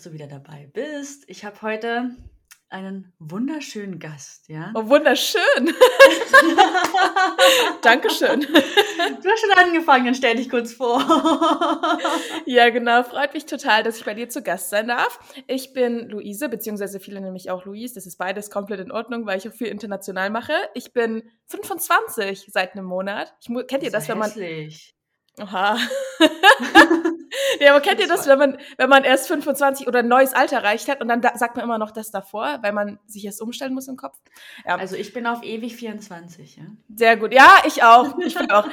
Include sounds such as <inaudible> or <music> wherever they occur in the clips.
dass du wieder dabei bist. Ich habe heute einen wunderschönen Gast, ja? Oh, wunderschön. <laughs> Dankeschön. Du hast schon angefangen, dann stell dich kurz vor. <laughs> ja, genau. Freut mich total, dass ich bei dir zu Gast sein darf. Ich bin Luise, beziehungsweise viele nennen mich auch Luise. Das ist beides komplett in Ordnung, weil ich auch viel international mache. Ich bin 25 seit einem Monat. Ich, kennt ihr das, das wenn man... Hässlich. Oha. <laughs> ja, aber kennt ihr das, wenn man, wenn man erst 25 oder ein neues Alter erreicht hat und dann da, sagt man immer noch das davor, weil man sich erst umstellen muss im Kopf? Ja. Also ich bin auf ewig 24, ja. Sehr gut. Ja, ich auch. <laughs> Ich bin auch.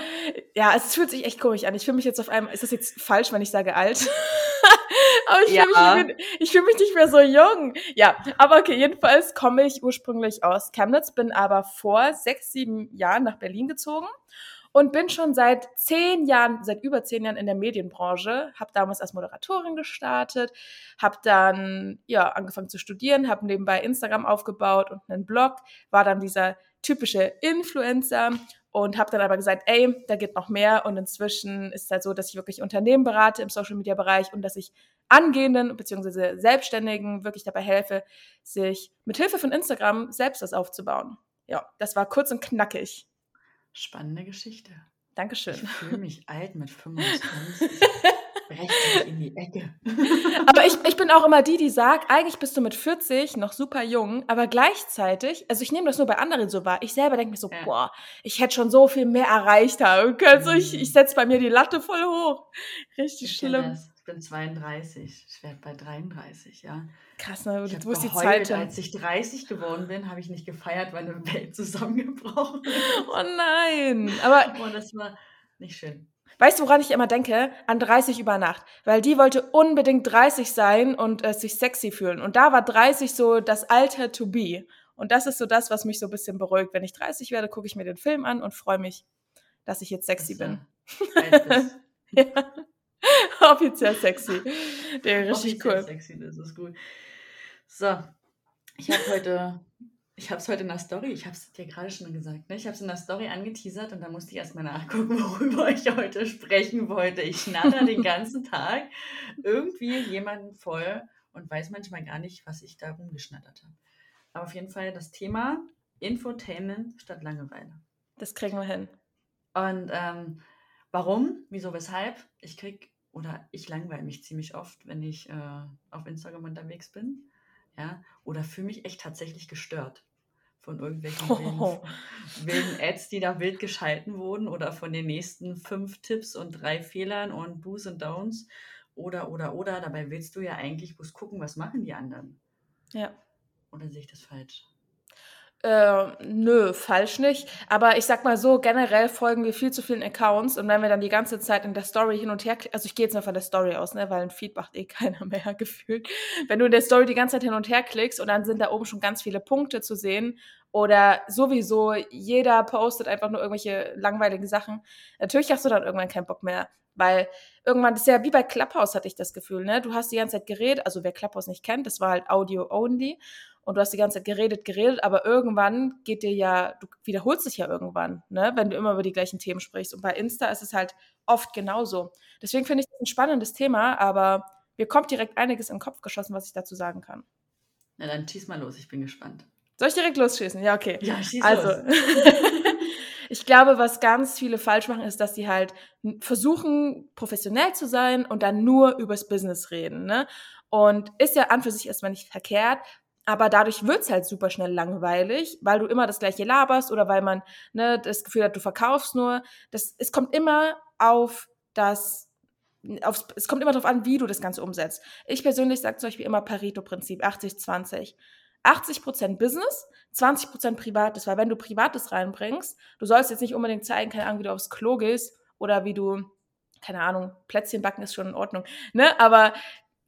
Ja, es fühlt sich echt komisch an. Ich fühle mich jetzt auf einmal, ist das jetzt falsch, wenn ich sage alt? <laughs> aber ich ja. fühle mich, ich fühl mich nicht mehr so jung. Ja, aber okay, jedenfalls komme ich ursprünglich aus Chemnitz, bin aber vor sechs, sieben Jahren nach Berlin gezogen und bin schon seit zehn Jahren, seit über zehn Jahren in der Medienbranche. Habe damals als Moderatorin gestartet, habe dann ja angefangen zu studieren, habe nebenbei Instagram aufgebaut und einen Blog, war dann dieser typische Influencer und habe dann aber gesagt, ey, da geht noch mehr und inzwischen ist es halt so, dass ich wirklich Unternehmen berate im Social Media Bereich und dass ich angehenden bzw. Selbstständigen wirklich dabei helfe, sich mit Hilfe von Instagram selbst das aufzubauen. Ja, das war kurz und knackig. Spannende Geschichte. Dankeschön. Ich fühle mich <laughs> alt mit 25. Recht in die Ecke. <laughs> aber ich, ich bin auch immer die, die sagt, eigentlich bist du mit 40 noch super jung, aber gleichzeitig, also ich nehme das nur bei anderen so wahr, ich selber denke mir so, ja. boah, ich hätte schon so viel mehr erreicht haben können. Also ich, ich setze bei mir die Latte voll hoch. Richtig ich schlimm. Ich bin 32, ich werde bei 33, ja. Krass, ne? Ich du hast die Zeit. Als ich 30 geworden bin, habe ich nicht gefeiert, weil eine Welt zusammengebrochen ist. <laughs> Oh nein! Aber <laughs> oh, das war nicht schön. Weißt du, woran ich immer denke? An 30 über Nacht. Weil die wollte unbedingt 30 sein und äh, sich sexy fühlen. Und da war 30 so das Alter to be. Und das ist so das, was mich so ein bisschen beruhigt. Wenn ich 30 werde, gucke ich mir den Film an und freue mich, dass ich jetzt sexy das, bin. <laughs> ja. <laughs> Offiziell sexy. Der richtig Offiziell cool. sexy, das ist gut. So, ich habe heute, ich habe es heute in der Story, ich habe es dir gerade schon gesagt, ne? ich habe es in der Story angeteasert und da musste ich erstmal nachgucken, <laughs> worüber ich heute sprechen wollte. Ich schnatter den <laughs> ganzen Tag irgendwie jemanden voll und weiß manchmal gar nicht, was ich da rumgeschnattert habe. Aber auf jeden Fall das Thema Infotainment statt Langeweile. Das kriegen wir hin. Und ähm, warum, wieso, weshalb? Ich krieg oder ich langweile mich ziemlich oft, wenn ich äh, auf Instagram unterwegs bin ja, oder fühle mich echt tatsächlich gestört von irgendwelchen <laughs> oh. wilden, Ads, die da wild geschalten wurden oder von den nächsten fünf Tipps und drei Fehlern und Do's und Don'ts oder, oder, oder. Dabei willst du ja eigentlich bloß gucken, was machen die anderen. Ja. Oder sehe ich das falsch? Äh, nö, falsch nicht. Aber ich sag mal so, generell folgen wir viel zu vielen Accounts und wenn wir dann die ganze Zeit in der Story hin und her, also ich gehe jetzt mal von der Story aus, ne, weil ein Feed macht eh <laughs> keiner mehr gefühlt. Wenn du in der Story die ganze Zeit hin und her klickst und dann sind da oben schon ganz viele Punkte zu sehen oder sowieso jeder postet einfach nur irgendwelche langweiligen Sachen, natürlich hast du dann irgendwann keinen Bock mehr. Weil irgendwann, das ist ja wie bei Clubhouse, hatte ich das Gefühl, ne? Du hast die ganze Zeit geredet, also wer Clubhouse nicht kennt, das war halt Audio only und du hast die ganze Zeit geredet, geredet, aber irgendwann geht dir ja, du wiederholst dich ja irgendwann, ne, wenn du immer über die gleichen Themen sprichst. Und bei Insta ist es halt oft genauso. Deswegen finde ich das ein spannendes Thema, aber mir kommt direkt einiges in den Kopf geschossen, was ich dazu sagen kann. Na dann schieß mal los, ich bin gespannt. Soll ich direkt losschießen? Ja, okay. Ja, schieß also, los. <laughs> ich glaube, was ganz viele falsch machen, ist, dass sie halt versuchen, professionell zu sein und dann nur übers Business reden. Ne? Und ist ja an für sich erstmal nicht verkehrt, aber dadurch wird's halt super schnell langweilig, weil du immer das gleiche laberst oder weil man ne, das Gefühl hat, du verkaufst nur. Das, es kommt immer auf das, aufs, es kommt immer darauf an, wie du das Ganze umsetzt. Ich persönlich sage zum Beispiel immer Pareto-Prinzip, 80-20. 80% Business, 20% Privates, weil wenn du Privates reinbringst, du sollst jetzt nicht unbedingt zeigen, keine Ahnung, wie du aufs Klo gehst oder wie du, keine Ahnung, Plätzchen backen ist schon in Ordnung, ne, aber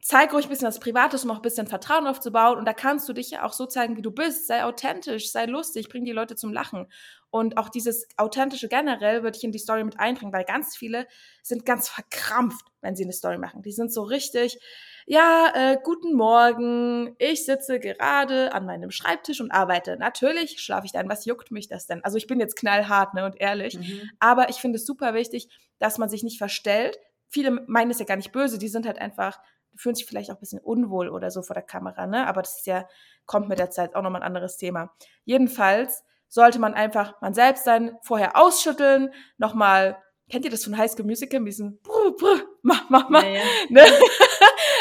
zeig ruhig ein bisschen das Privates, um auch ein bisschen Vertrauen aufzubauen. Und da kannst du dich ja auch so zeigen, wie du bist. Sei authentisch, sei lustig, bring die Leute zum Lachen. Und auch dieses Authentische generell würde ich in die Story mit einbringen, weil ganz viele sind ganz verkrampft, wenn sie eine Story machen. Die sind so richtig, ja, äh, guten Morgen, ich sitze gerade an meinem Schreibtisch und arbeite. Natürlich schlafe ich dann, was juckt mich das denn? Also ich bin jetzt knallhart ne, und ehrlich, mhm. aber ich finde es super wichtig, dass man sich nicht verstellt. Viele meinen es ja gar nicht böse, die sind halt einfach fühlen sich vielleicht auch ein bisschen unwohl oder so vor der Kamera, ne? Aber das ist ja, kommt mit der Zeit auch nochmal ein anderes Thema. Jedenfalls sollte man einfach man selbst sein, vorher ausschütteln, nochmal, kennt ihr das von High School Musical, diesen brr, brr, mach, mach, mach, ja, <laughs> Ne?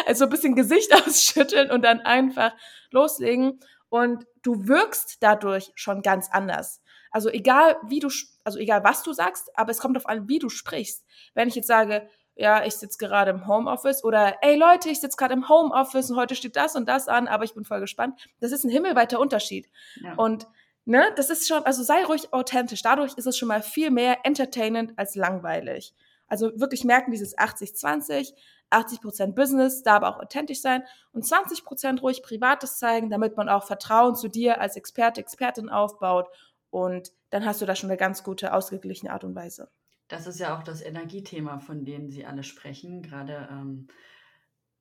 also ein bisschen Gesicht <laughs> ausschütteln und dann einfach loslegen und du wirkst dadurch schon ganz anders. Also egal wie du, also egal was du sagst, aber es kommt auf an, wie du sprichst. Wenn ich jetzt sage, ja, ich sitze gerade im Homeoffice oder ey Leute, ich sitze gerade im Homeoffice und heute steht das und das an, aber ich bin voll gespannt. Das ist ein himmelweiter Unterschied. Ja. Und ne, das ist schon, also sei ruhig authentisch. Dadurch ist es schon mal viel mehr entertainend als langweilig. Also wirklich merken dieses 80-20, 80% Business, da aber auch authentisch sein und 20% ruhig Privates zeigen, damit man auch Vertrauen zu dir als Experte, Expertin aufbaut und dann hast du da schon eine ganz gute, ausgeglichene Art und Weise. Das ist ja auch das Energiethema, von dem Sie alle sprechen. Gerade ähm,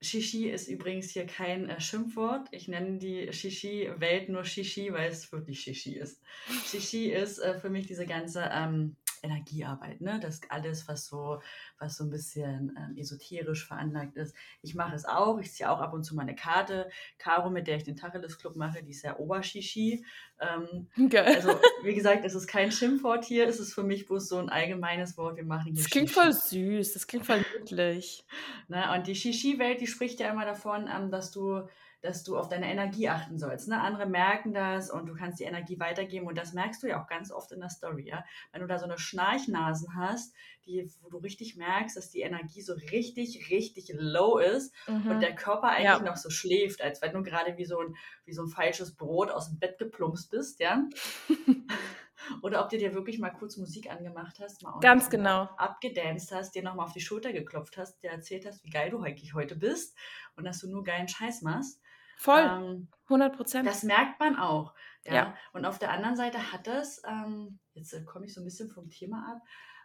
Shishi ist übrigens hier kein äh, Schimpfwort. Ich nenne die Shishi-Welt nur Shishi, weil es wirklich Shishi ist. Shishi ist äh, für mich diese ganze ähm, Energiearbeit, ne? Das alles, was so, was so ein bisschen ähm, esoterisch veranlagt ist. Ich mache es auch, ich ziehe auch ab und zu meine Karte. Caro, mit der ich den Tacheles Club mache, die ist sehr Obershishi. Ähm, Geil. Also, <laughs> wie gesagt, es ist kein Schimpfwort hier, es ist für mich bloß so ein allgemeines Wort. Wir machen hier Das klingt Shishi. voll süß, das klingt voll niedlich. <laughs> Ne? Und die Shishi-Welt, die spricht ja immer davon, ähm, dass du dass du auf deine Energie achten sollst. Ne? Andere merken das und du kannst die Energie weitergeben und das merkst du ja auch ganz oft in der Story. Ja? Wenn du da so eine Schnarchnasen hast, die, wo du richtig merkst, dass die Energie so richtig, richtig low ist mhm. und der Körper eigentlich ja. noch so schläft, als wenn du gerade wie so ein, wie so ein falsches Brot aus dem Bett geplumpst bist, ja. <laughs> Oder ob du dir wirklich mal kurz Musik angemacht hast, mal Ganz genau. abgedanced hast, dir nochmal auf die Schulter geklopft hast, dir erzählt hast, wie geil du eigentlich heute bist und dass du nur geilen Scheiß machst. Voll. Ähm, 100 Prozent. Das merkt man auch. Ja. ja. Und auf der anderen Seite hat das, ähm, jetzt äh, komme ich so ein bisschen vom Thema ab,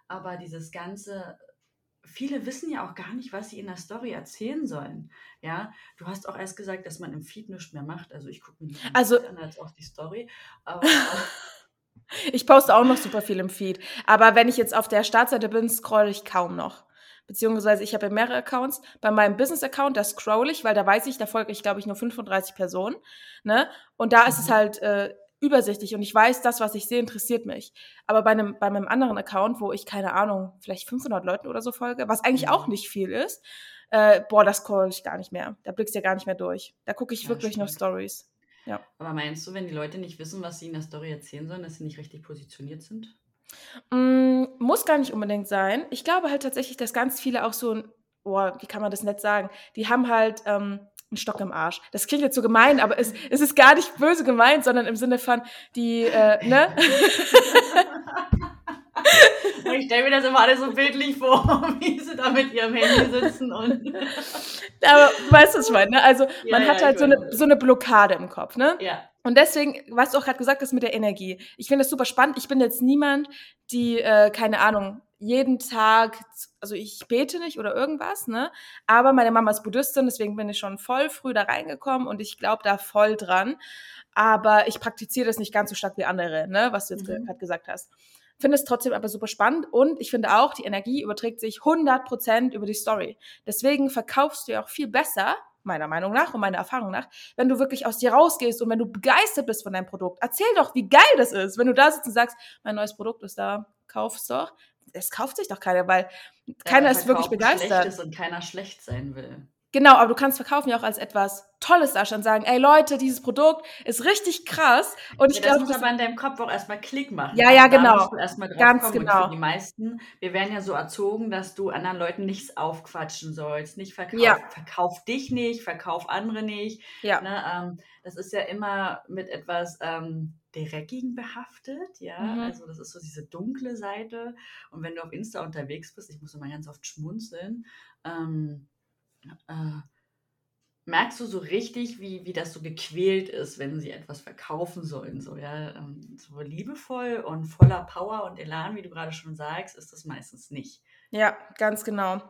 aber dieses ganze, viele wissen ja auch gar nicht, was sie in der Story erzählen sollen. Ja, du hast auch erst gesagt, dass man im Feed nichts mehr macht. Also ich gucke mir nicht also, an als auch die Story. Aber, <laughs> ich poste auch noch super viel im Feed. Aber wenn ich jetzt auf der Startseite bin, scroll ich kaum noch beziehungsweise ich habe ja mehrere Accounts. Bei meinem Business-Account, da scroll ich, weil da weiß ich, da folge ich, glaube ich, nur 35 Personen. Ne? Und da ist es mhm. halt äh, übersichtlich und ich weiß, das, was ich sehe, interessiert mich. Aber bei einem, bei meinem anderen Account, wo ich, keine Ahnung, vielleicht 500 Leuten oder so folge, was eigentlich auch mhm. nicht viel ist, äh, boah, das scroll ich gar nicht mehr. Da blickst du ja gar nicht mehr durch. Da gucke ich ja, wirklich stimmt. nur Stories. Ja. Aber meinst du, wenn die Leute nicht wissen, was sie in der Story erzählen sollen, dass sie nicht richtig positioniert sind? Mm, muss gar nicht unbedingt sein. Ich glaube halt tatsächlich, dass ganz viele auch so 'n boah, wie kann man das nett sagen? Die haben halt, ähm, 'n Stock im Arsch. Das klingt jetzt so gemein, aber es es ist gar nicht böse gemeint, sondern im Sinne von, die, äh, ne? <laughs> ich stelle mir das immer alles so bildlich vor, <laughs> wie sie da mit ihrem Handy sitzen und Aber weißt du, was ich meine, ne? Also, Ja, man hat ja, halt so eine so 'ne Blockade im Kopf, ne? Ja. Und deswegen, was du auch gerade gesagt hast mit der Energie, ich finde das super spannend. Ich bin jetzt niemand, die, äh, keine Ahnung, jeden Tag, also ich bete nicht oder irgendwas, ne? Aber meine Mama ist Buddhistin, deswegen bin ich schon voll früh da reingekommen und ich glaube da voll dran. Aber ich praktiziere das nicht ganz so stark wie andere, ne? Was du jetzt mhm. gerade gesagt hast. Finde es trotzdem aber super spannend und ich finde auch, die Energie überträgt sich 100% über die Story. Deswegen verkaufst du ja auch viel besser, meiner Meinung nach und meiner Erfahrung nach, wenn du wirklich aus dir rausgehst und wenn du begeistert bist von deinem Produkt. Erzähl doch, wie geil das ist. Wenn du da sitzt und sagst, mein neues Produkt ist da, kauf's doch. Es kauft sich doch keiner, weil keiner ja, ist wirklich begeistert. Ist und keiner schlecht sein will. Genau, aber du kannst verkaufen ja auch als etwas Tolles darstellen, sagen, ey Leute, dieses Produkt ist richtig krass. Und ich ja, glaube, das muss aber in deinem Kopf auch erstmal Klick machen. Ja, ja, genau. Ganz genau. Die meisten, wir werden ja so erzogen, dass du anderen Leuten nichts aufquatschen sollst, nicht verkauf, ja. verkauf dich nicht, verkauf andere nicht. Ja. Ne, ähm, das ist ja immer mit etwas ähm, Dreckigen behaftet, ja. Mhm. Also das ist so diese dunkle Seite. Und wenn du auf Insta unterwegs bist, ich muss immer ganz oft schmunzeln. Ähm, äh, merkst du so richtig, wie, wie das so gequält ist, wenn sie etwas verkaufen sollen. So, ja, ähm, so liebevoll und voller Power und Elan, wie du gerade schon sagst, ist das meistens nicht. Ja, ganz genau.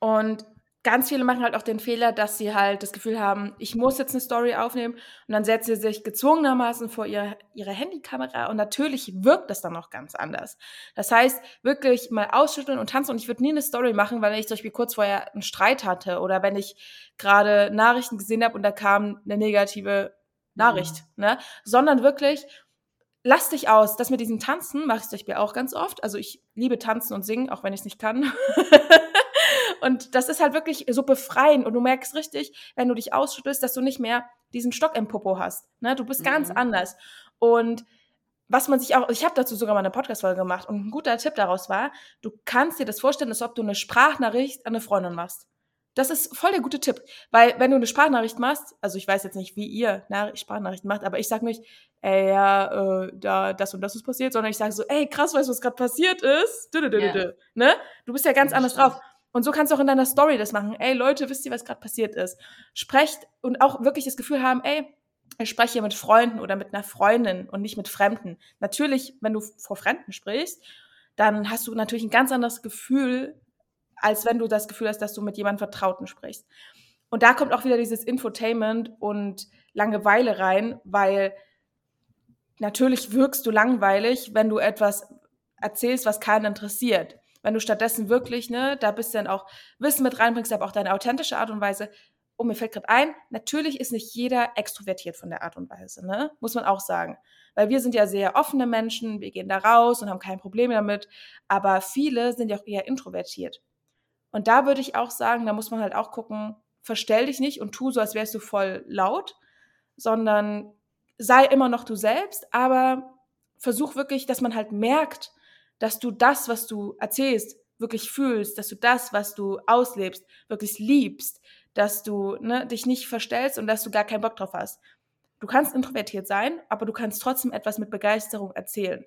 Und ganz viele machen halt auch den Fehler, dass sie halt das Gefühl haben, ich muss jetzt eine Story aufnehmen und dann setzen sie sich gezwungenermaßen vor ihre, ihre Handykamera und natürlich wirkt das dann auch ganz anders. Das heißt, wirklich mal ausschütteln und tanzen und ich würde nie eine Story machen, weil ich zum Beispiel kurz vorher einen Streit hatte oder wenn ich gerade Nachrichten gesehen habe und da kam eine negative Nachricht, mhm. ne? Sondern wirklich, lass dich aus. Das mit diesem Tanzen mache ich zum Beispiel auch ganz oft. Also ich liebe Tanzen und Singen, auch wenn ich es nicht kann. <laughs> Und das ist halt wirklich so befreiend. Und du merkst richtig, wenn du dich ausschüttelst, dass du nicht mehr diesen Stock im Popo hast. Ne? Du bist mhm. ganz anders. Und was man sich auch, ich habe dazu sogar mal eine Podcast-Folge gemacht und ein guter Tipp daraus war, du kannst dir das vorstellen, als ob du eine Sprachnachricht an eine Freundin machst. Das ist voll der gute Tipp, weil wenn du eine Sprachnachricht machst, also ich weiß jetzt nicht, wie ihr Sprachnachrichten macht, aber ich sage nicht, ey, ja, äh, da das und das ist passiert, sondern ich sage so, ey, krass, weißt du, was gerade passiert ist? Yeah. Ne? Du bist ja ganz anders drauf. Und so kannst du auch in deiner Story das machen. Ey, Leute, wisst ihr, was gerade passiert ist? Sprecht und auch wirklich das Gefühl haben, ey, ich spreche hier mit Freunden oder mit einer Freundin und nicht mit Fremden. Natürlich, wenn du vor Fremden sprichst, dann hast du natürlich ein ganz anderes Gefühl, als wenn du das Gefühl hast, dass du mit jemandem Vertrauten sprichst. Und da kommt auch wieder dieses Infotainment und Langeweile rein, weil natürlich wirkst du langweilig, wenn du etwas erzählst, was keinen interessiert. Wenn du stattdessen wirklich, ne, da bist du dann auch Wissen mit reinbringst, aber auch deine authentische Art und Weise. Oh, mir fällt gerade ein, natürlich ist nicht jeder extrovertiert von der Art und Weise, ne? Muss man auch sagen. Weil wir sind ja sehr offene Menschen, wir gehen da raus und haben kein Problem damit. Aber viele sind ja auch eher introvertiert. Und da würde ich auch sagen, da muss man halt auch gucken, verstell dich nicht und tu so, als wärst du voll laut, sondern sei immer noch du selbst, aber versuch wirklich, dass man halt merkt, dass du das, was du erzählst, wirklich fühlst, dass du das, was du auslebst, wirklich liebst, dass du ne, dich nicht verstellst und dass du gar keinen Bock drauf hast. Du kannst introvertiert sein, aber du kannst trotzdem etwas mit Begeisterung erzählen.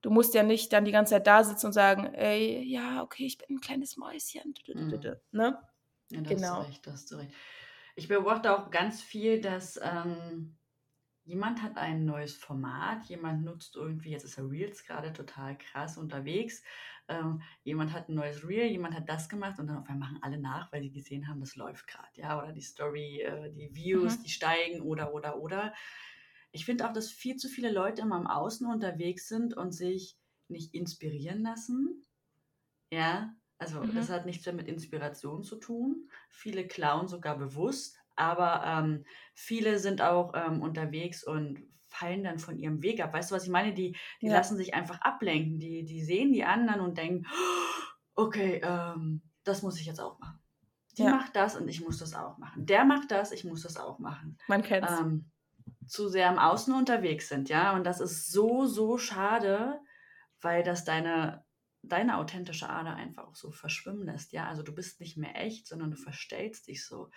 Du musst ja nicht dann die ganze Zeit da sitzen und sagen, ey, ja, okay, ich bin ein kleines Mäuschen. Mhm. Ne? Ja, da genau. hast du recht, da hast du recht. Ich beobachte auch ganz viel, dass ähm, jemand hat ein neues Format, jemand nutzt irgendwie, jetzt ist er Reels gerade total krass unterwegs, ähm, jemand hat ein neues Reel, jemand hat das gemacht und dann auf einmal machen alle nach, weil die gesehen haben, das läuft gerade, ja, oder die Story, äh, die Views, mhm. die steigen oder, oder, oder. Ich finde auch, dass viel zu viele Leute immer im Außen unterwegs sind und sich nicht inspirieren lassen. Ja, also mhm. das hat nichts mehr mit Inspiration zu tun. Viele klauen sogar bewusst, aber ähm, viele sind auch ähm, unterwegs und fallen dann von ihrem Weg ab. Weißt du, was ich meine? Die, die ja. lassen sich einfach ablenken. Die, die sehen die anderen und denken, okay, ähm, das muss ich jetzt auch machen. Die ja. macht das und ich muss das auch machen. Der macht das, ich muss das auch machen. Man kennt es. Ähm, zu sehr im Außen unterwegs sind, ja. Und das ist so, so schade, weil das deine, deine authentische Ader einfach auch so verschwimmen lässt, ja. Also du bist nicht mehr echt, sondern du verstellst dich so.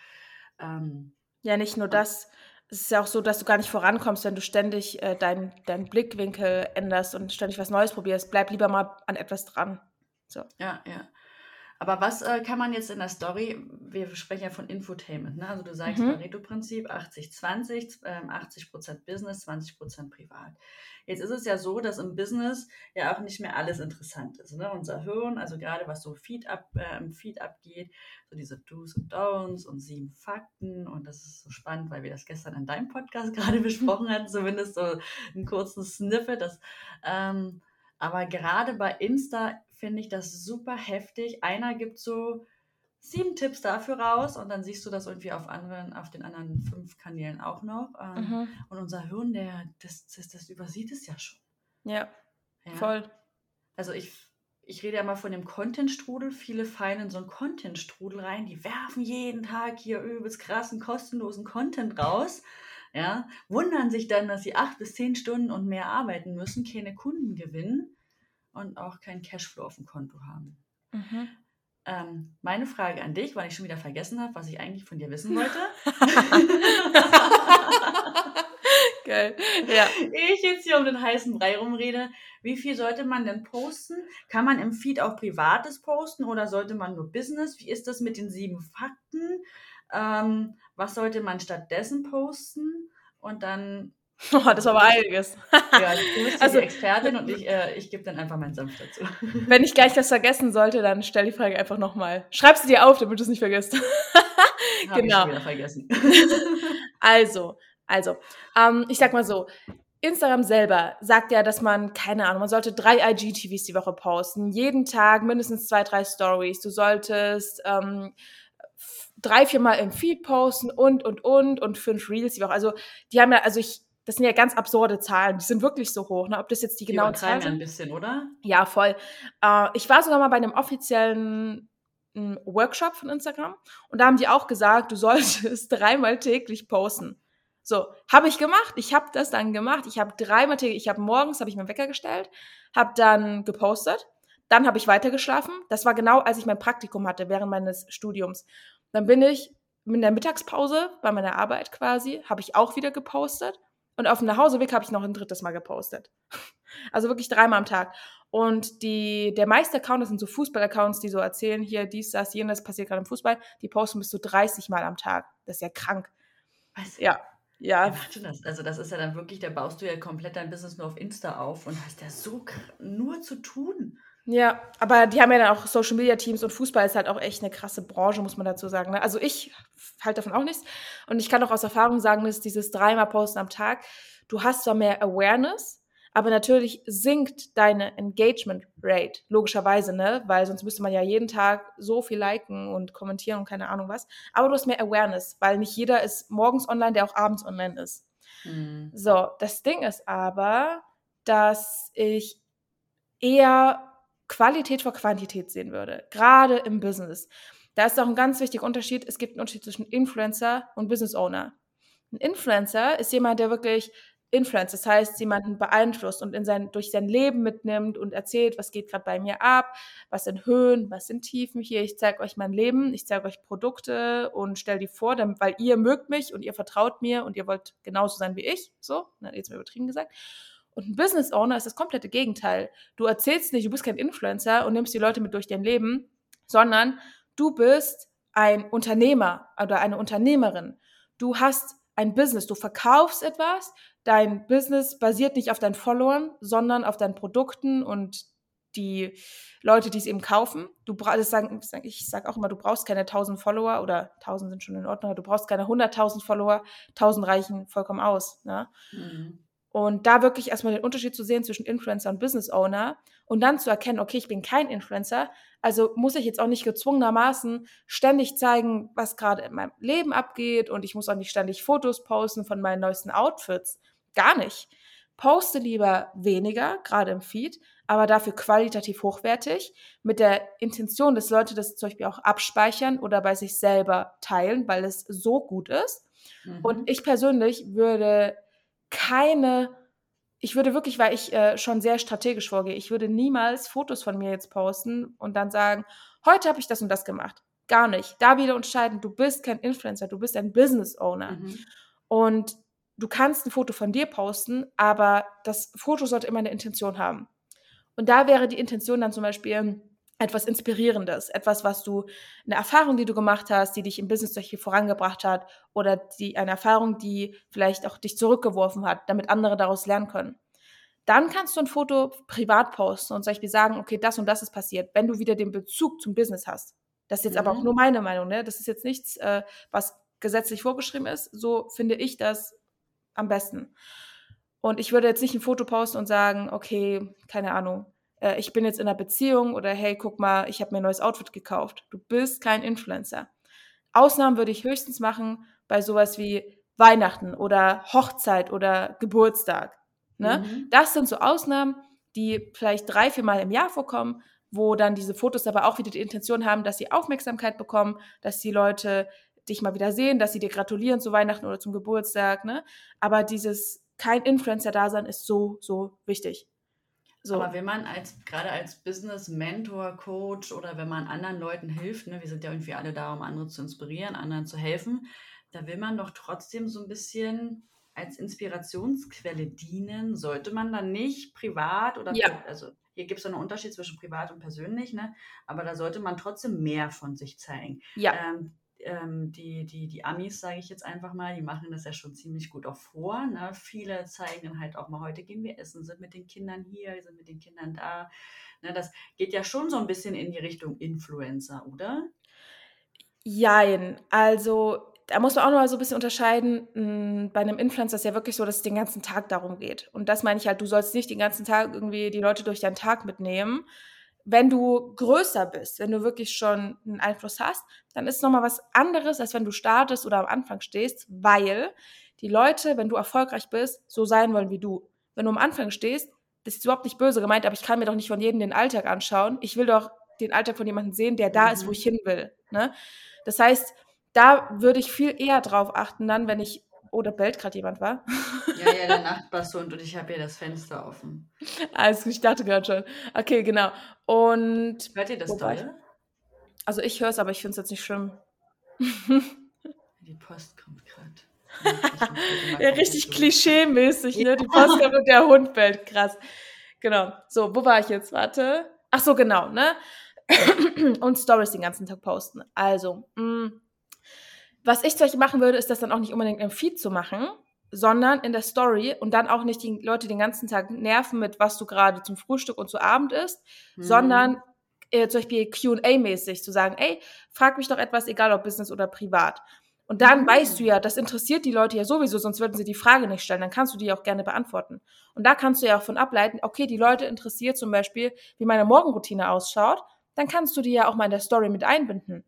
Ähm, ja, nicht nur das. Es ist ja auch so, dass du gar nicht vorankommst, wenn du ständig äh, deinen dein Blickwinkel änderst und ständig was Neues probierst. Bleib lieber mal an etwas dran. So. Ja, ja. Aber was äh, kann man jetzt in der Story, wir sprechen ja von Infotainment, ne? also du sagst mhm. Pareto-Prinzip 80-20, äh, 80% Business, 20% privat. Jetzt ist es ja so, dass im Business ja auch nicht mehr alles interessant ist. Ne? Unser Hirn, also gerade was so Feed ab, äh, im Feed abgeht, so diese Do's und Don'ts und sieben Fakten und das ist so spannend, weil wir das gestern in deinem Podcast <laughs> gerade besprochen hatten, zumindest so einen kurzen Snippet. Das, ähm, aber gerade bei Insta finde ich das super heftig. Einer gibt so sieben Tipps dafür raus und dann siehst du das irgendwie auf anderen, auf den anderen fünf Kanälen auch noch. Ähm, mhm. Und unser Hirn, der, das, das, das übersieht es ja schon. Ja, ja. voll. Also ich, ich rede ja mal von dem Content-Strudel. Viele fallen in so einen Content-Strudel rein. Die werfen jeden Tag hier übelst krassen, kostenlosen Content raus. Ja, wundern sich dann, dass sie acht bis zehn Stunden und mehr arbeiten müssen, keine Kunden gewinnen und auch keinen Cashflow auf dem Konto haben. Mhm. Ähm, meine Frage an dich, weil ich schon wieder vergessen habe, was ich eigentlich von dir wissen <laughs> wollte. <laughs> Geil. Ja. Ich jetzt hier um den heißen Brei rumrede. Wie viel sollte man denn posten? Kann man im Feed auch Privates posten oder sollte man nur Business? Wie ist das mit den sieben Fakten? Ähm, was sollte man stattdessen posten? Und dann <laughs> Oh, das war aber einiges. <laughs> ja, du bist also, die Expertin und ich, äh, ich gebe dann einfach meinen Senf dazu. <laughs> Wenn ich gleich was vergessen sollte, dann stell die Frage einfach nochmal. Schreib sie dir auf, damit du es nicht vergisst. genau. Also, also, ähm, ich sag mal so, Instagram selber sagt ja, dass man, keine Ahnung, man sollte drei IGTVs die Woche posten, jeden Tag mindestens zwei, drei Stories. Du solltest ähm, drei, vier Mal im Feed posten und, und, und und fünf Reels die Woche. Also, die haben ja, also ich, das sind ja ganz absurde Zahlen, die sind wirklich so hoch. Ne? Ob das jetzt die, die genauen Zahlen sind? ein bisschen, oder? Ja, voll. Äh, ich war sogar mal bei einem offiziellen hm, Workshop von Instagram und da haben die auch gesagt, du solltest <laughs> dreimal täglich posten. So, habe ich gemacht. Ich habe das dann gemacht. Ich habe dreimal täglich, ich habe morgens, habe ich meinen Wecker gestellt, habe dann gepostet, dann habe ich weitergeschlafen. Das war genau, als ich mein Praktikum hatte, während meines Studiums. Dann bin ich in der Mittagspause bei meiner Arbeit quasi, habe ich auch wieder gepostet. Und auf dem Nachhauseweg habe ich noch ein drittes Mal gepostet. Also wirklich dreimal am Tag. Und die, der meiste Account, das sind so Fußball-Accounts, die so erzählen, hier dies, das, jenes, passiert gerade im Fußball, die posten bis zu 30 Mal am Tag. Das ist ja krank. Was? Ja, ja. Wie das? Also das ist ja dann wirklich, da baust du ja komplett dein Business nur auf Insta auf und hast ja so nur zu tun. Ja, aber die haben ja dann auch Social Media Teams und Fußball ist halt auch echt eine krasse Branche, muss man dazu sagen. Ne? Also ich halte davon auch nichts. Und ich kann auch aus Erfahrung sagen, dass dieses dreimal Posten am Tag, du hast zwar mehr Awareness, aber natürlich sinkt deine Engagement Rate, logischerweise, ne? Weil sonst müsste man ja jeden Tag so viel liken und kommentieren und keine Ahnung was. Aber du hast mehr Awareness, weil nicht jeder ist morgens online, der auch abends online ist. Mhm. So, das Ding ist aber, dass ich eher Qualität vor Quantität sehen würde, gerade im Business. Da ist auch ein ganz wichtiger Unterschied. Es gibt einen Unterschied zwischen Influencer und Business Owner. Ein Influencer ist jemand, der wirklich Influence, das heißt, jemanden beeinflusst und in sein, durch sein Leben mitnimmt und erzählt, was geht gerade bei mir ab, was sind Höhen, was sind Tiefen hier, ich zeige euch mein Leben, ich zeige euch Produkte und stelle die vor, damit, weil ihr mögt mich und ihr vertraut mir und ihr wollt genauso sein wie ich, so, jetzt mal übertrieben gesagt. Und ein Business Owner ist das komplette Gegenteil. Du erzählst nicht, du bist kein Influencer und nimmst die Leute mit durch dein Leben, sondern du bist ein Unternehmer oder eine Unternehmerin. Du hast ein Business, du verkaufst etwas, dein Business basiert nicht auf deinen Followern, sondern auf deinen Produkten und die Leute, die es eben kaufen. Du brauchst, ich sage auch immer, du brauchst keine 1000 Follower oder 1000 sind schon in Ordnung, aber du brauchst keine 100.000 Follower, 1000 reichen vollkommen aus. Ne? Mhm. Und da wirklich erstmal den Unterschied zu sehen zwischen Influencer und Business Owner und dann zu erkennen, okay, ich bin kein Influencer, also muss ich jetzt auch nicht gezwungenermaßen ständig zeigen, was gerade in meinem Leben abgeht und ich muss auch nicht ständig Fotos posten von meinen neuesten Outfits. Gar nicht. Poste lieber weniger, gerade im Feed, aber dafür qualitativ hochwertig, mit der Intention, dass Leute das zum Beispiel auch abspeichern oder bei sich selber teilen, weil es so gut ist. Mhm. Und ich persönlich würde keine, ich würde wirklich, weil ich äh, schon sehr strategisch vorgehe, ich würde niemals Fotos von mir jetzt posten und dann sagen, heute habe ich das und das gemacht. Gar nicht. Da wieder unterscheiden, du bist kein Influencer, du bist ein Business Owner. Mhm. Und du kannst ein Foto von dir posten, aber das Foto sollte immer eine Intention haben. Und da wäre die Intention dann zum Beispiel, etwas Inspirierendes, etwas, was du, eine Erfahrung, die du gemacht hast, die dich im Business durch hier vorangebracht hat oder die, eine Erfahrung, die vielleicht auch dich zurückgeworfen hat, damit andere daraus lernen können. Dann kannst du ein Foto privat posten und zum Beispiel sagen, okay, das und das ist passiert, wenn du wieder den Bezug zum Business hast. Das ist jetzt mhm. aber auch mhm. nur meine Meinung, ne? Das ist jetzt nichts, äh, was gesetzlich vorgeschrieben ist. So finde ich das am besten. Und ich würde jetzt nicht ein Foto posten und sagen, okay, keine Ahnung, äh, ich bin jetzt in einer Beziehung oder hey, guck mal, ich habe mir ein neues Outfit gekauft. Du bist kein Influencer. Ausnahmen würde ich höchstens machen bei sowas wie Weihnachten oder Hochzeit oder Geburtstag. Ne? Mhm. Das sind so Ausnahmen, die vielleicht drei, vier Mal im Jahr vorkommen, wo dann diese Fotos aber auch wieder die Intention haben, dass sie Aufmerksamkeit bekommen, dass die Leute dich mal wieder sehen, dass sie dir gratulieren zu Weihnachten oder zum Geburtstag. Ne? Aber dieses kein Influencer-Dasein ist so, so wichtig. So. Aber wenn man als, gerade als Business-Mentor, Coach oder wenn man anderen Leuten hilft, ne, wir sind ja irgendwie alle da, um andere zu inspirieren, anderen zu helfen, da will man doch trotzdem so ein bisschen als Inspirationsquelle dienen. Sollte man dann nicht privat oder, ja. also hier gibt es so einen Unterschied zwischen privat und persönlich, ne? aber da sollte man trotzdem mehr von sich zeigen. Ja. Ähm, ähm, die, die, die Amis, sage ich jetzt einfach mal, die machen das ja schon ziemlich gut auch vor. Ne? Viele zeigen dann halt auch mal, heute gehen wir essen, sind mit den Kindern hier, sind mit den Kindern da. Ne? Das geht ja schon so ein bisschen in die Richtung Influencer, oder? Jein. Also da muss man auch noch mal so ein bisschen unterscheiden. Hm, bei einem Influencer ist ja wirklich so, dass es den ganzen Tag darum geht. Und das meine ich halt, du sollst nicht den ganzen Tag irgendwie die Leute durch deinen Tag mitnehmen. Wenn du größer bist, wenn du wirklich schon einen Einfluss hast, dann ist es nochmal was anderes, als wenn du startest oder am Anfang stehst, weil die Leute, wenn du erfolgreich bist, so sein wollen wie du. Wenn du am Anfang stehst, das ist überhaupt nicht böse gemeint, aber ich kann mir doch nicht von jedem den Alltag anschauen. Ich will doch den Alltag von jemandem sehen, der da mhm. ist, wo mhm. ich hin will. Ne? Das heißt, da würde ich viel eher drauf achten, dann, wenn ich. Oh, da bellt gerade jemand, war? Ja, ja, der Nachbarshund und ich habe hier das Fenster offen. Also, ich dachte gerade schon. Okay, genau. Und. Hört ihr das doll? Also, ich höre es, aber ich finde es jetzt nicht schlimm. Die Post kommt gerade. <laughs> ja, richtig klischee-mäßig, ne? Die Post kommt und der Hund bellt. Krass. Genau. So, wo war ich jetzt? Warte. Ach so, genau, ne? <clears throat> und Stories den ganzen Tag posten. Also, mh, mm, was ich zum Beispiel machen würde, ist das dann auch nicht unbedingt im Feed zu machen, sondern in der Story und dann auch nicht die Leute den ganzen Tag nerven mit, was du gerade zum Frühstück und zu Abend isst, mhm. sondern äh, zum Beispiel QA-mäßig zu sagen, ey, frag mich doch etwas, egal ob Business oder privat. Und dann mhm. weißt du ja, das interessiert die Leute ja sowieso, sonst würden sie die Frage nicht stellen. Dann kannst du die auch gerne beantworten. Und da kannst du ja auch von ableiten, okay, die Leute interessiert zum Beispiel, wie meine Morgenroutine ausschaut. Dann kannst du die ja auch mal in der Story mit einbinden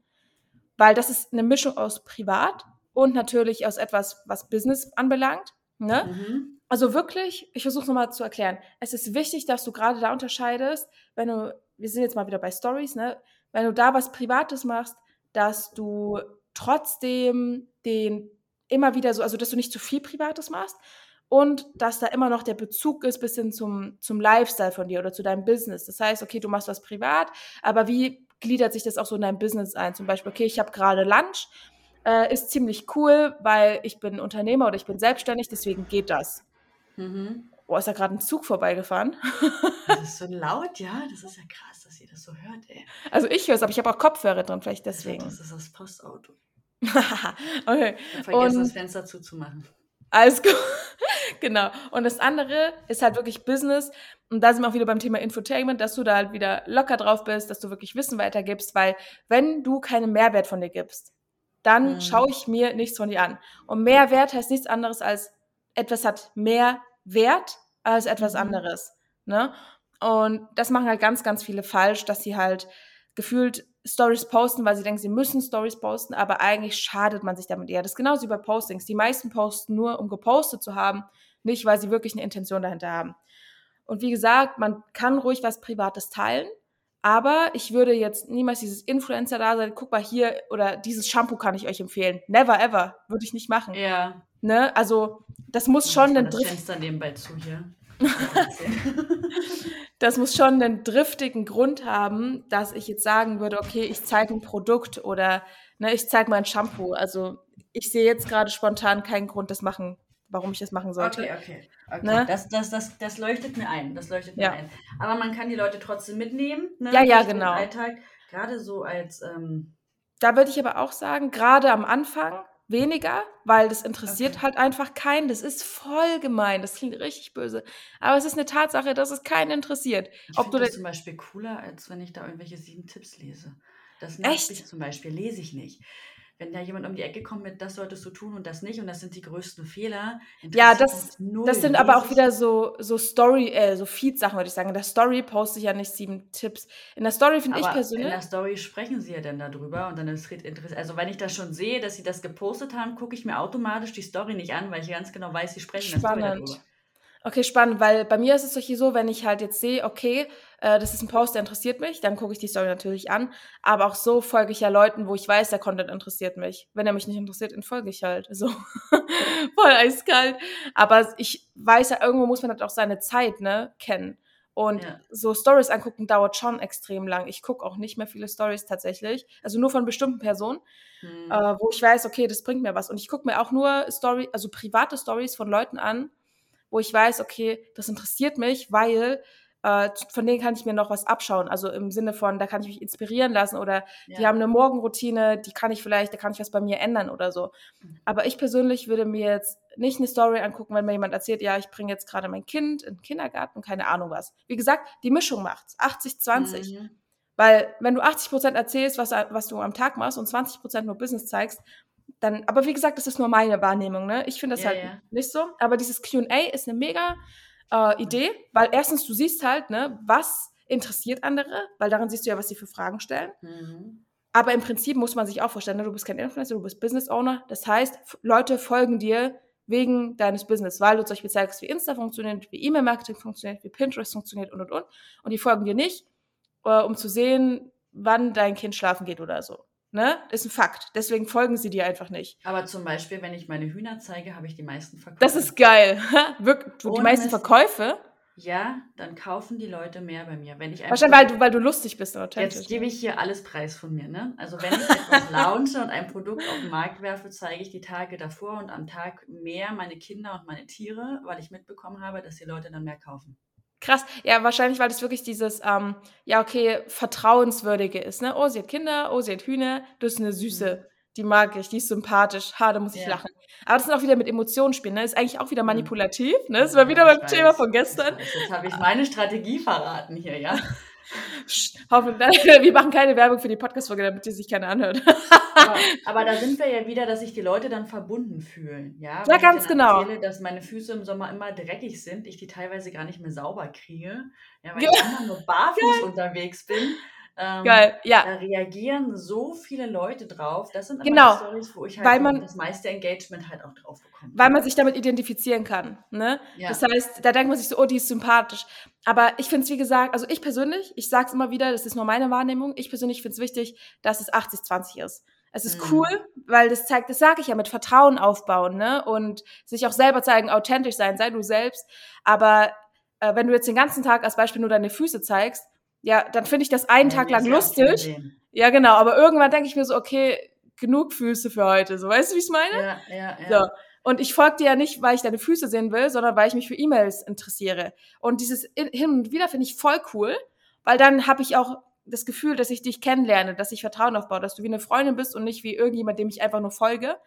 weil das ist eine Mischung aus privat und natürlich aus etwas, was Business anbelangt. Ne? Mhm. Also wirklich, ich versuche es nochmal zu erklären. Es ist wichtig, dass du gerade da unterscheidest, wenn du, wir sind jetzt mal wieder bei Stories, ne? wenn du da was Privates machst, dass du trotzdem den immer wieder so, also dass du nicht zu viel Privates machst und dass da immer noch der Bezug ist bis hin zum, zum Lifestyle von dir oder zu deinem Business. Das heißt, okay, du machst was privat, aber wie gliedert sich das auch so in dein Business ein. Zum Beispiel, okay, ich habe gerade Lunch, äh, ist ziemlich cool, weil ich bin Unternehmer oder ich bin selbstständig, deswegen geht das. Mhm. Boah, ist da gerade ein Zug vorbeigefahren? Das ist <laughs> so laut, ja. Das ist ja krass, dass ihr das so hört, ey. Also ich höre es, aber ich habe auch Kopfhörer drin, vielleicht deswegen. Das ist das Postauto. <laughs> okay. Vergessen, das Fenster zuzumachen. Alles gut. <laughs> genau. Und das andere ist halt wirklich Business. Und da sind wir auch wieder beim Thema Infotainment, dass du da halt wieder locker drauf bist, dass du wirklich Wissen weitergibst, weil wenn du keinen Mehrwert von dir gibst, dann mhm. schaue ich mir nichts von dir an. Und Mehrwert heißt nichts anderes als etwas hat mehr Wert als etwas mhm. anderes. Ne? Und das machen halt ganz, ganz viele falsch, dass sie halt gefühlt Stories posten, weil sie denken, sie müssen Stories posten, aber eigentlich schadet man sich damit eher. Das ist genauso wie bei Postings. Die meisten posten nur, um gepostet zu haben, nicht, weil sie wirklich eine Intention dahinter haben. Und wie gesagt, man kann ruhig was Privates teilen, aber ich würde jetzt niemals dieses Influencer da sein, guck mal hier, oder dieses Shampoo kann ich euch empfehlen. Never ever. Würde ich nicht machen. Ja. Ne? Also, das muss schon ein Drift. Fenster nebenbei zu hier. <laughs> das muss schon einen driftigen Grund haben, dass ich jetzt sagen würde, okay, ich zeige ein Produkt oder ne, ich zeige mein Shampoo. Also ich sehe jetzt gerade spontan keinen Grund, das machen, warum ich das machen sollte. Okay, okay. okay. Ne? Das, das, das, das leuchtet mir ein. Das leuchtet mir ja. ein. Aber man kann die Leute trotzdem mitnehmen. Ne? Ja, ja, genau. Alltag, gerade so als. Ähm da würde ich aber auch sagen, gerade am Anfang weniger, weil das interessiert okay. halt einfach keinen. Das ist voll gemein. Das klingt richtig böse. Aber es ist eine Tatsache, dass es keinen interessiert. Ich finde das zum Beispiel cooler, als wenn ich da irgendwelche sieben Tipps lese. Das Echt? zum Beispiel lese ich nicht wenn da jemand um die Ecke kommt mit, das solltest du tun und das nicht und das sind die größten Fehler. Ja, das, das sind aber auch wieder so, so Story, äh, so Feed-Sachen, würde ich sagen. In der Story poste ich ja nicht sieben Tipps. In der Story finde ich persönlich. In der Story sprechen sie ja dann darüber und dann ist es interessant. Also, wenn ich das schon sehe, dass sie das gepostet haben, gucke ich mir automatisch die Story nicht an, weil ich ganz genau weiß, sie sprechen Spannend. darüber. Okay, spannend, weil bei mir ist es so, wenn ich halt jetzt sehe, okay, äh, das ist ein Post, der interessiert mich, dann gucke ich die Story natürlich an. Aber auch so folge ich ja Leuten, wo ich weiß, der Content interessiert mich. Wenn er mich nicht interessiert, dann folge ich halt. So <laughs> voll eiskalt. Aber ich weiß ja, irgendwo muss man halt auch seine Zeit ne, kennen. Und ja. so Stories angucken dauert schon extrem lang. Ich gucke auch nicht mehr viele Stories tatsächlich. Also nur von bestimmten Personen, hm. äh, wo ich weiß, okay, das bringt mir was. Und ich gucke mir auch nur Story, also private Stories von Leuten an, wo ich weiß, okay, das interessiert mich, weil äh, von denen kann ich mir noch was abschauen. Also im Sinne von, da kann ich mich inspirieren lassen oder Ja. die haben eine Morgenroutine, die kann ich vielleicht, da kann ich was bei mir ändern oder so. Mhm. Aber ich persönlich würde mir jetzt nicht eine Story angucken, wenn mir jemand erzählt, ja, ich bringe jetzt gerade mein Kind in den Kindergarten und keine Ahnung was. Wie gesagt, die Mischung macht's. 80, 20. Mhm. Weil wenn du 80% erzählst, was, was du am Tag machst und 20% nur Business zeigst, dann, aber wie gesagt, das ist nur meine Wahrnehmung, ne? Ich finde das Ja, halt ja. nicht so. Aber dieses QA ist eine mega äh, Idee, weil erstens, du siehst halt, ne, was interessiert andere, weil daran siehst du ja, was sie für Fragen stellen. Mhm. Aber im Prinzip muss man sich auch vorstellen, ne, du bist kein Influencer, du bist Business Owner. Das heißt, Leute folgen dir wegen deines Business, weil du zum Beispiel zeigst, wie Insta funktioniert, wie E-Mail-Marketing funktioniert, wie Pinterest funktioniert und und und. Und die folgen dir nicht, äh, um zu sehen, wann dein Kind schlafen geht oder so. Ne? Ist ein Fakt. Deswegen folgen sie dir einfach nicht. Aber zum Beispiel, wenn ich meine Hühner zeige, habe ich die meisten Verkäufe. Das ist geil. <laughs> Wirklich, die Ohne meisten Mist. Verkäufe. Ja, dann kaufen die Leute mehr bei mir. Wenn ich ein Wahrscheinlich, weil du, weil du lustig bist und authentisch. Jetzt gebe ich hier alles preis von mir, ne? Also wenn ich etwas <laughs> launche und ein Produkt auf den Markt werfe, zeige ich die Tage davor und am Tag mehr meine Kinder und meine Tiere, weil ich mitbekommen habe, dass die Leute dann mehr kaufen. Krass. Ja, wahrscheinlich, weil das wirklich dieses, ähm, ja, okay, Vertrauenswürdige ist, ne? Oh, sie hat Kinder, oh, sie hat Hühner, das ist eine Süße. Die mag ich, die ist sympathisch. Ha, da muss ich Ja. lachen. Aber das sind auch wieder mit Emotionen spielen, ne? Ist eigentlich auch wieder Mhm. manipulativ, ne? Das war wieder beim Ich Thema von gestern. ich. Jetzt habe ich meine Strategie verraten hier, ja? <laughs> Hoffen, <laughs> wir machen keine Werbung für die Podcast-Folge, damit die sich keiner anhört. Aber, <laughs> aber da sind wir ja wieder, dass sich die Leute dann verbunden fühlen. Ja, Ja, ich ganz denen genau. erzähle, dass meine Füße im Sommer immer dreckig sind, ich die teilweise gar nicht mehr sauber kriege, ja, weil Geil. ich immer nur barfuß unterwegs bin. Ähm, Geil, ja. Da reagieren so viele Leute drauf. Das sind Genau, Stories, wo ich weil halt man- das meiste Engagement halt auch drauf bekomme. Weil man sich damit identifizieren kann, ne? Ja. Das heißt, da denkt man sich so, oh, die ist sympathisch. Aber ich finde es, wie gesagt, also ich persönlich, ich sage es immer wieder, das ist nur meine Wahrnehmung, ich persönlich finde es wichtig, dass es 80-20 ist. Es ist Mhm. cool, weil das zeigt, das sage ich ja, mit Vertrauen aufbauen, ne? Und sich auch selber zeigen, authentisch sein, sei du selbst. Aber äh, wenn du jetzt den ganzen Tag als Beispiel nur deine Füße zeigst, ja, dann finde ich das einen Tag lang lustig. Ja, genau, aber irgendwann denke ich mir so, okay, genug Füße für heute. So, weißt du, wie ich es meine? Ja, ja, ja. So. Und ich folge dir ja nicht, weil ich deine Füße sehen will, sondern weil ich mich für E-Mails interessiere. Und dieses in- Hin und Wieder finde ich voll cool, weil dann habe ich auch das Gefühl, dass ich dich kennenlerne, dass ich Vertrauen aufbaue, dass du wie eine Freundin bist und nicht wie irgendjemand, dem ich einfach nur folge.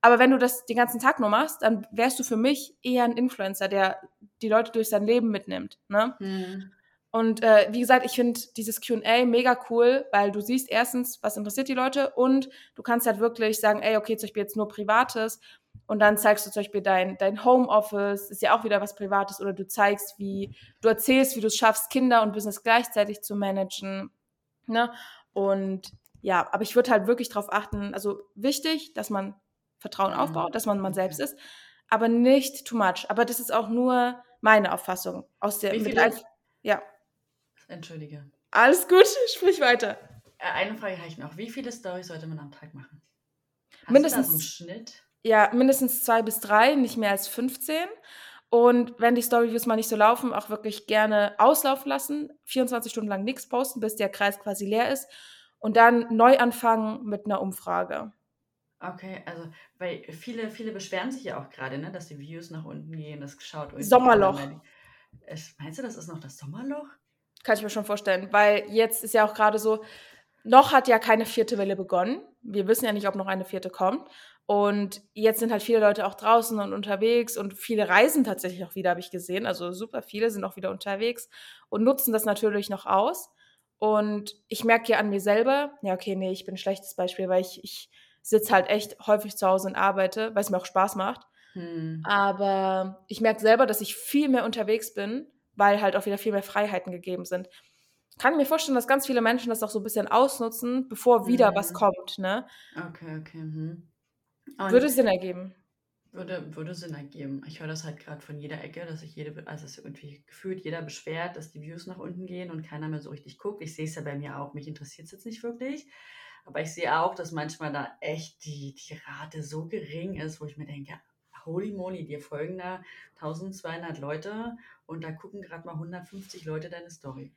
Aber wenn du das den ganzen Tag nur machst, dann wärst du für mich eher ein Influencer, der die Leute durch sein Leben mitnimmt. Ne? Hm. Und äh, wie gesagt, ich finde dieses QA mega cool, weil du siehst erstens, was interessiert die Leute und du kannst halt wirklich sagen, ey, okay, zum Beispiel jetzt nur Privates und dann zeigst du zum Beispiel dein, dein Homeoffice, ist ja auch wieder was Privates oder du zeigst, wie du erzählst, wie du es schaffst, Kinder und Business gleichzeitig zu managen. Ne? Und ja, aber ich würde halt wirklich darauf achten, also wichtig, dass man Vertrauen Mhm. aufbaut, dass man man selbst ist, aber nicht too much. Aber das ist auch nur meine Auffassung aus der Wie viele- ein- ja. Entschuldige. Alles gut, sprich weiter. Äh, Eine Frage habe ich noch. Wie viele Stories sollte man am Tag machen? Hast Mindestens- du da so Schnitt? Ja, mindestens zwei bis drei, nicht mehr als 15. Und wenn die Storyviews mal nicht so laufen, auch wirklich gerne auslaufen lassen. 24 Stunden lang nichts posten, bis der Kreis quasi leer ist. Und dann neu anfangen mit einer Umfrage. Okay, also, weil viele, viele beschweren sich ja auch gerade, ne, dass die Views nach unten gehen, das schaut Sommerloch. Es- Meinst du, das ist noch das Sommerloch? Kann ich mir schon vorstellen. Weil jetzt ist ja auch gerade so, noch hat ja keine vierte Welle begonnen. Wir wissen ja nicht, ob noch eine vierte kommt. Und jetzt sind halt viele Leute auch draußen und unterwegs und viele reisen tatsächlich auch wieder, habe ich gesehen. Also super viele sind auch wieder unterwegs und nutzen das natürlich noch aus. Und ich merke ja an mir selber, ja, okay, nee, ich bin ein schlechtes Beispiel, weil ich, ich sitze halt echt häufig zu Hause und arbeite, weil es mir auch Spaß macht. Hm. Aber ich merke selber, dass ich viel mehr unterwegs bin, weil halt auch wieder viel mehr Freiheiten gegeben sind. Kann mir vorstellen, dass ganz viele Menschen das auch so ein bisschen ausnutzen, bevor wieder Mhm. was kommt, ne? Okay, okay. Hm. Und Würde Sinn ergeben. würde, würde Sinn ergeben. Ich höre das halt gerade von jeder Ecke, dass sich jede, also es irgendwie gefühlt jeder beschwert, dass die Views nach unten gehen und keiner mehr so richtig guckt. Ich sehe es ja bei mir auch. Mich interessiert es jetzt nicht wirklich. Aber ich sehe auch, dass manchmal da echt die, die Rate so gering ist, wo ich mir denke, holy moly, dir folgen da 1200 Leute und da gucken gerade mal 150 Leute deine Story.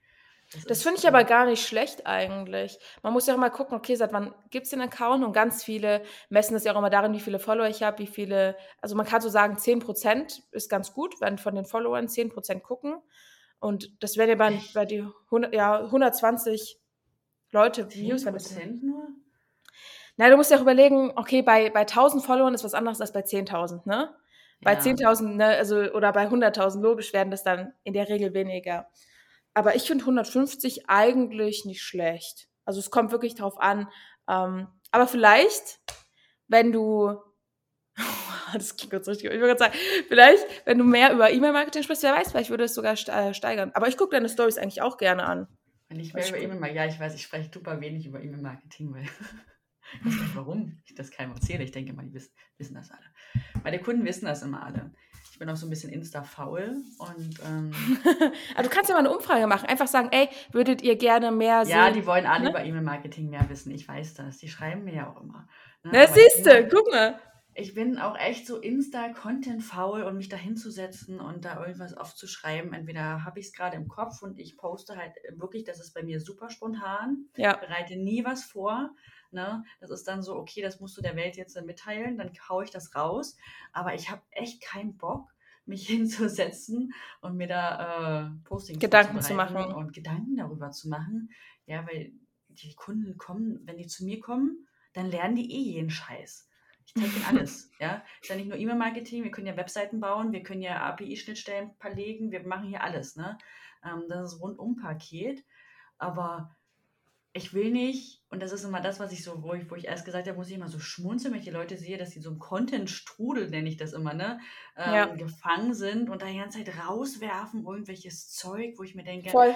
Das ist, finde ich aber gar nicht schlecht eigentlich. Man muss ja auch mal gucken, okay, seit wann gibt es den Account? Und ganz viele messen das ja auch immer darin, wie viele Follower ich habe, wie viele, also man kann so sagen, 10% ist ganz gut, wenn von den Followern 10% gucken. Und das wären ja bei, bei die 100, ja, 120 Leute Views. 10 Prozent nur? Na, du musst ja auch überlegen, okay, bei, bei 1000 Followern ist was anderes als bei 10.000, ne? Bei Ja. 10.000, ne, also, oder bei 100.000, logisch werden das dann in der Regel weniger. Aber ich finde 150 eigentlich nicht schlecht. Also es kommt wirklich drauf an. Ähm, aber vielleicht, wenn du, <laughs> das klingt jetzt richtig, ich würde gerade sagen, vielleicht, wenn du mehr über E-Mail-Marketing sprichst, wer weiß, vielleicht würde es sogar äh, steigern. Aber ich gucke deine Stories eigentlich auch gerne an. Wenn ich mehr über gut. E-Mail, ja, ich weiß, ich spreche super wenig über E-Mail-Marketing, weil ich weiß nicht, warum ich das keinem erzähle. Ich denke mal, die wissen, wissen das alle. Meine Kunden wissen das immer alle. Ich bin auch so ein bisschen Insta-faul und ähm, <laughs> Aber du kannst ja mal eine Umfrage machen. Einfach sagen, ey, würdet ihr gerne mehr sehen? ja, die wollen alle ne? über E-Mail-Marketing mehr wissen. Ich weiß das. Die schreiben mir ja auch immer. ne? Na, siehst du, guck mal. Ich bin auch echt so Insta-Content-faul und mich da hinzusetzen und da irgendwas aufzuschreiben. Entweder habe ich es gerade im Kopf und ich poste halt wirklich, das ist bei mir super spontan. Ja. bereite nie was vor. Ne? Das ist dann so, okay, das musst du der Welt jetzt mitteilen, dann haue ich das raus. Aber ich habe echt keinen Bock, mich <laughs> hinzusetzen und mir da äh, Postings Gedanken zu machen. und Gedanken darüber zu machen. Ja, weil die Kunden kommen, wenn die zu mir kommen, dann lernen die eh jeden Scheiß. Ich zeige ihnen alles. <laughs> ja, ist ja nicht nur E-Mail-Marketing, wir können ja Webseiten bauen, wir können ja API-Schnittstellen verlegen, wir machen hier alles. Ne? Ähm, das ist Rundum-Paket. Aber ich will nicht, und das ist immer das, was ich so, wo ich, wo ich erst gesagt habe, muss ich immer so schmunzeln, wenn ich die Leute sehe, dass sie so im Content-Strudel, nenne ich das immer, ne, ähm, Ja. gefangen sind und da die ganze Zeit rauswerfen, irgendwelches Zeug, wo ich mir denke, Voll.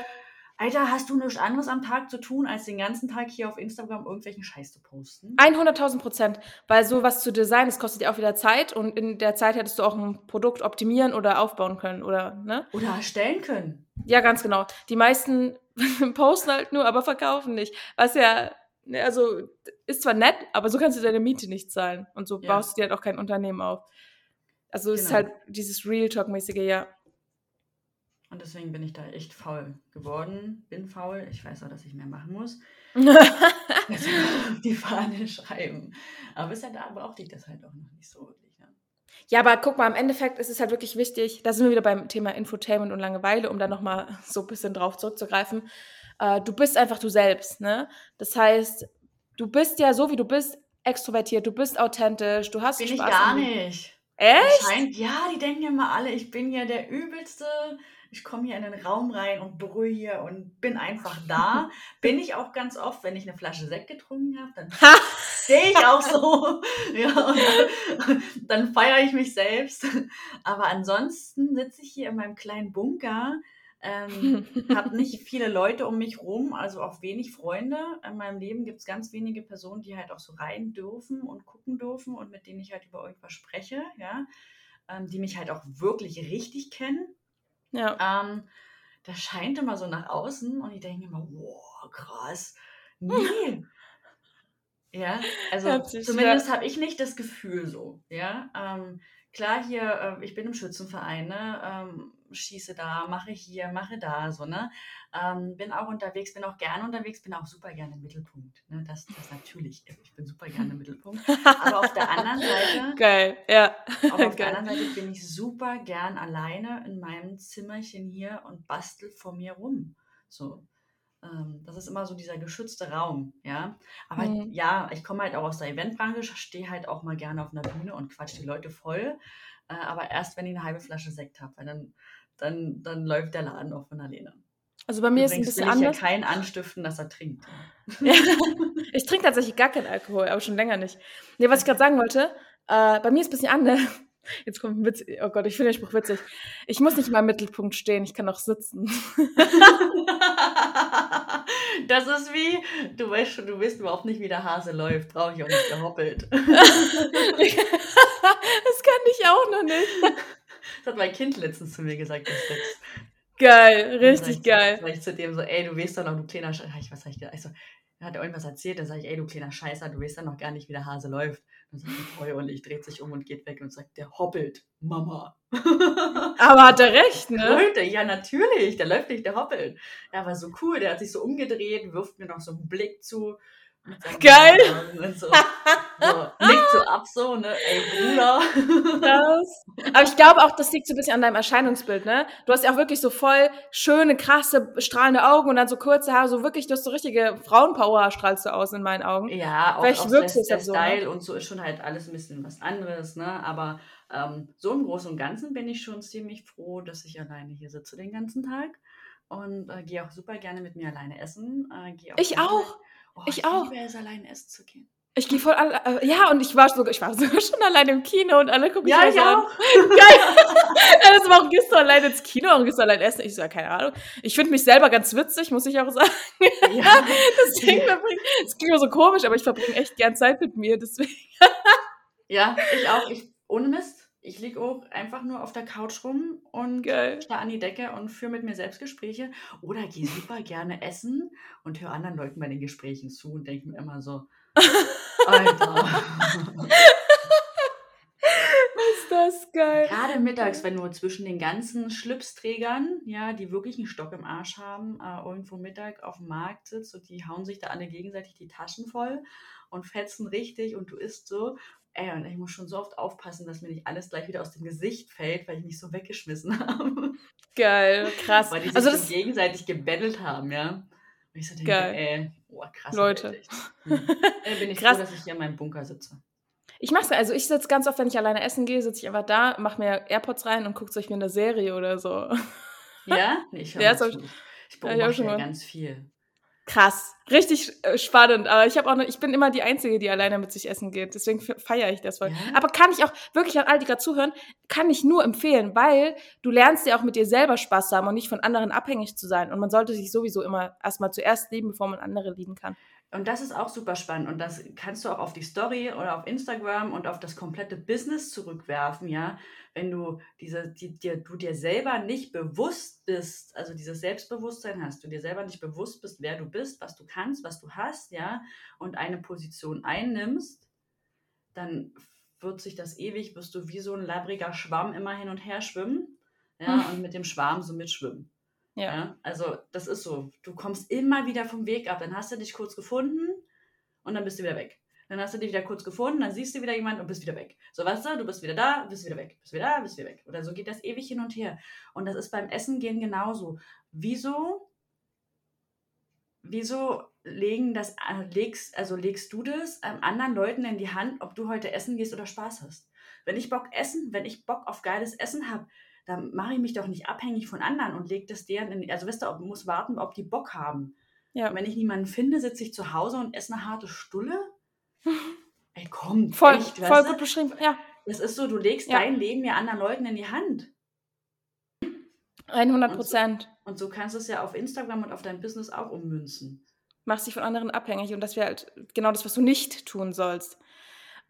Alter, hast du nichts anderes am Tag zu tun, als den ganzen Tag hier auf Instagram irgendwelchen Scheiß zu posten? 100.000 Prozent. Weil sowas zu designen, das kostet ja auch wieder Zeit und in der Zeit hättest du auch ein Produkt optimieren oder aufbauen können, oder, ne? Oder erstellen können. Ja, ganz genau. Die meisten <laughs> posten halt nur, aber verkaufen nicht. Was ja, ne, also ist zwar nett, aber so kannst du deine Miete nicht zahlen. Und so Ja. baust du dir halt auch kein Unternehmen auf. Also es ist Genau. halt dieses Real Talk-mäßige, ja. Und deswegen bin ich da echt faul geworden. Bin faul. Ich weiß auch, dass ich mehr machen muss. Also <laughs> <laughs> die Fahne schreiben. Aber bisher da brauchte ich das halt auch noch nicht so wirklich. Ne? Ja, aber guck mal, im Endeffekt ist es halt wirklich wichtig, da sind wir wieder beim Thema Infotainment und Langeweile, um da nochmal so ein bisschen drauf zurückzugreifen. Äh, du bist einfach du selbst, ne? Das heißt, du bist ja so, wie du bist, extrovertiert, du bist authentisch, du hast Bin ich Spaß. gar am Leben. nicht. Echt? Scheint, ja, die denken ja immer alle, ich bin ja der Übelste. Ich komme hier in den Raum rein und brülle hier und bin einfach da. <laughs> bin ich auch ganz oft, wenn ich eine Flasche Sekt getrunken habe, dann stehe ich auch so. <laughs> ja, dann, dann feiere ich mich selbst. Aber ansonsten sitze ich hier in meinem kleinen Bunker, ähm, <laughs> habe nicht viele Leute um mich rum, also auch wenig Freunde. In meinem Leben gibt es ganz wenige Personen, die halt auch so rein dürfen und gucken dürfen und mit denen ich halt über irgendwas spreche, ja, ähm, die mich halt auch wirklich richtig kennen. Ja. Ähm, das scheint immer so nach außen und ich denke immer, wow, krass. <laughs> Nee. ja, also Hört sich zumindest habe ich nicht das Gefühl so. Ja, ähm, klar hier, äh, ich bin im Schützenverein, ne, ähm, schieße da, mache hier, mache da, so, ne. Ähm, bin auch unterwegs, bin auch gerne unterwegs, bin auch super gerne im Mittelpunkt. Ne? Das, das natürlich. Ich bin super gerne im Mittelpunkt. Aber auf der anderen Seite <laughs> Geil, ja. aber <laughs> auf der Geil. anderen Seite bin ich super gern alleine in meinem Zimmerchen hier und bastel vor mir rum. So. Ähm, das ist immer so dieser geschützte Raum, ja. Aber Mhm. ja, ich komme halt auch aus der Eventbranche, stehe halt auch mal gerne auf einer Bühne und quatsch die Leute voll. Äh, aber erst, wenn ich eine halbe Flasche Sekt habe, weil dann, dann, dann läuft der Laden auch von alleine. Also bei mir ist es ein Übrigens bisschen will ich anders. ja keinen anstiften, dass er trinkt. <laughs> Ja. Ich trinke tatsächlich gar keinen Alkohol, aber schon länger nicht. Nee, was ich gerade sagen wollte, äh, bei mir ist es ein bisschen anders. <laughs> Jetzt kommt ein Witz. Oh Gott, ich finde den Spruch witzig. Ich muss nicht mal im Mittelpunkt stehen, ich kann auch sitzen. <laughs> Das ist wie, du weißt schon, du weißt überhaupt nicht, wie der Hase läuft. Brauche ich auch nicht gehoppelt. das kann ich auch noch nicht. Das hat mein Kind letztens zu mir gesagt, das Sex. Geil, dann richtig ich, geil. Sag ich zu dem so, ey, du weißt doch noch, du kleiner Scheißer. Was sag ich dir? Also, er hat irgendwas erzählt, da sag ich, ey, du kleiner Scheißer, du weißt doch noch gar nicht, wie der Hase läuft. Dann sagt die Frau und ich dreht sich um und geht weg und sagt, der hoppelt, Mama. <laughs> Aber hat er recht, ne? Läuft er? Ja, natürlich, der läuft nicht, der hoppelt. Er war so cool, der hat sich so umgedreht, wirft mir noch so einen Blick zu. Mit Geil. Und so, so, nickt so ab, so, ne, ey, Bruder. Krass. Aber ich glaube auch, das liegt so ein bisschen an deinem Erscheinungsbild, ne? Du hast ja auch wirklich so voll schöne, krasse, strahlende Augen und dann so kurze Haare, so wirklich, du hast so richtige Frauenpower, strahlst du aus in meinen Augen. Ja, auch, Vielleicht auch wirkst der, der so, ne? Style und so ist schon halt alles ein bisschen was anderes, ne? Aber ähm, so im Großen und Ganzen bin ich schon ziemlich froh, dass ich alleine hier sitze den ganzen Tag und äh, gehe auch super gerne mit mir alleine essen. Äh, gehe Ich auch. Oh, Ich ich auch. liebe es, alleine essen zu gehen. Ich gehe voll alle, äh, ja, und ich war sogar, ich war <laughs> sogar schon alleine im Kino und alle gucken Ja, mich ich so an. auch. <laughs> Geil. Das <laughs> warum gehst du alleine ins Kino und gehst du alleine essen? Ich so, ja, keine Ahnung. Ich finde mich selber ganz witzig, muss ich auch sagen. Ja. Deswegen verbringe das klingt immer so komisch, aber ich verbringe echt gern Zeit mit mir. Deswegen. ja, ich auch. Ich, ohne Mist. Ich liege auch einfach nur auf der Couch rum und Geil. starr an die Decke und führe mit mir selbst Gespräche. Oder gehe super gerne essen und höre anderen Leuten bei den Gesprächen zu und denke mir immer so, <laughs> Alter. Ist das geil. Gerade mittags, wenn du zwischen den ganzen Schlipsträgern, ja, die wirklich einen Stock im Arsch haben, äh, irgendwo Mittag auf dem Markt sitzt und die hauen sich da alle gegenseitig die Taschen voll und fetzen richtig und du isst so. Ey, und ich muss schon so oft aufpassen, dass mir nicht alles gleich wieder aus dem Gesicht fällt, weil ich mich so weggeschmissen <laughs> habe. Geil, krass. Weil die sich Also so das, gegenseitig gebettelt haben, ja. Und ich so denke, Geil. ey, oh, krass. Leute. <laughs> Hm. Bin ich Krass. froh, dass ich hier in meinem Bunker sitze. ich mach's, also ich sitze ganz oft, wenn ich alleine essen gehe, sitze ich einfach da, mach mir AirPods rein und gucke euch mir eine Serie oder so. Ja? <laughs> Nee, ich höre Ja, hab ich-. Ich beobachte schon ja ganz viel. Krass, richtig äh, spannend. Aber ich habe auch, noch, ich bin immer die Einzige, die alleine mit sich essen geht. Deswegen feiere ich das voll. Ja? Aber kann ich auch wirklich an all die gerade zuhören, kann ich nur empfehlen, weil du lernst ja auch mit dir selber Spaß zu haben und nicht von anderen abhängig zu sein. Und man sollte sich sowieso immer erstmal zuerst lieben, bevor man andere lieben kann. Und das ist auch super spannend. Und das kannst du auch auf die Story oder auf Instagram und auf das komplette Business zurückwerfen, ja. Wenn du diese, die, dir, du dir selber nicht bewusst bist, also dieses Selbstbewusstsein hast, du dir selber nicht bewusst bist, wer du bist, was du kannst, was du hast, ja, und eine Position einnimmst, dann wird sich das ewig, wirst du wie so ein labbriger Schwamm immer hin und her schwimmen, ja, Hm. und mit dem Schwarm so mitschwimmen. Ja. Ja, also das ist so. Du kommst immer wieder vom Weg ab. Dann hast du dich kurz gefunden und dann bist du wieder weg. Dann hast du dich wieder kurz gefunden, dann siehst du wieder jemanden und bist wieder weg. So, weißt du, du bist wieder da, bist wieder weg, bist wieder da, bist wieder weg. Oder so geht das ewig hin und her. Und das ist beim Essen gehen genauso. Wieso, wieso legen das, äh, legst, also legst du das ähm, anderen Leuten in die Hand, ob du heute essen gehst oder Spaß hast? Wenn ich Bock essen, wenn ich Bock auf geiles Essen habe, dann mache ich mich doch nicht abhängig von anderen und lege das deren in, also weißt du, muss warten, ob die Bock haben. Ja. Und wenn ich niemanden finde, sitze ich zu Hause und esse eine harte Stulle. <laughs> Ey, komm, Voll, echt, voll gut beschrieben. Ja, Das ist so, du legst Ja. dein Leben ja anderen Leuten in die Hand. 100 Prozent. Und so kannst du es ja auf Instagram und auf dein Business auch ummünzen. Machst dich von anderen abhängig und das wäre halt genau das, was du nicht tun sollst.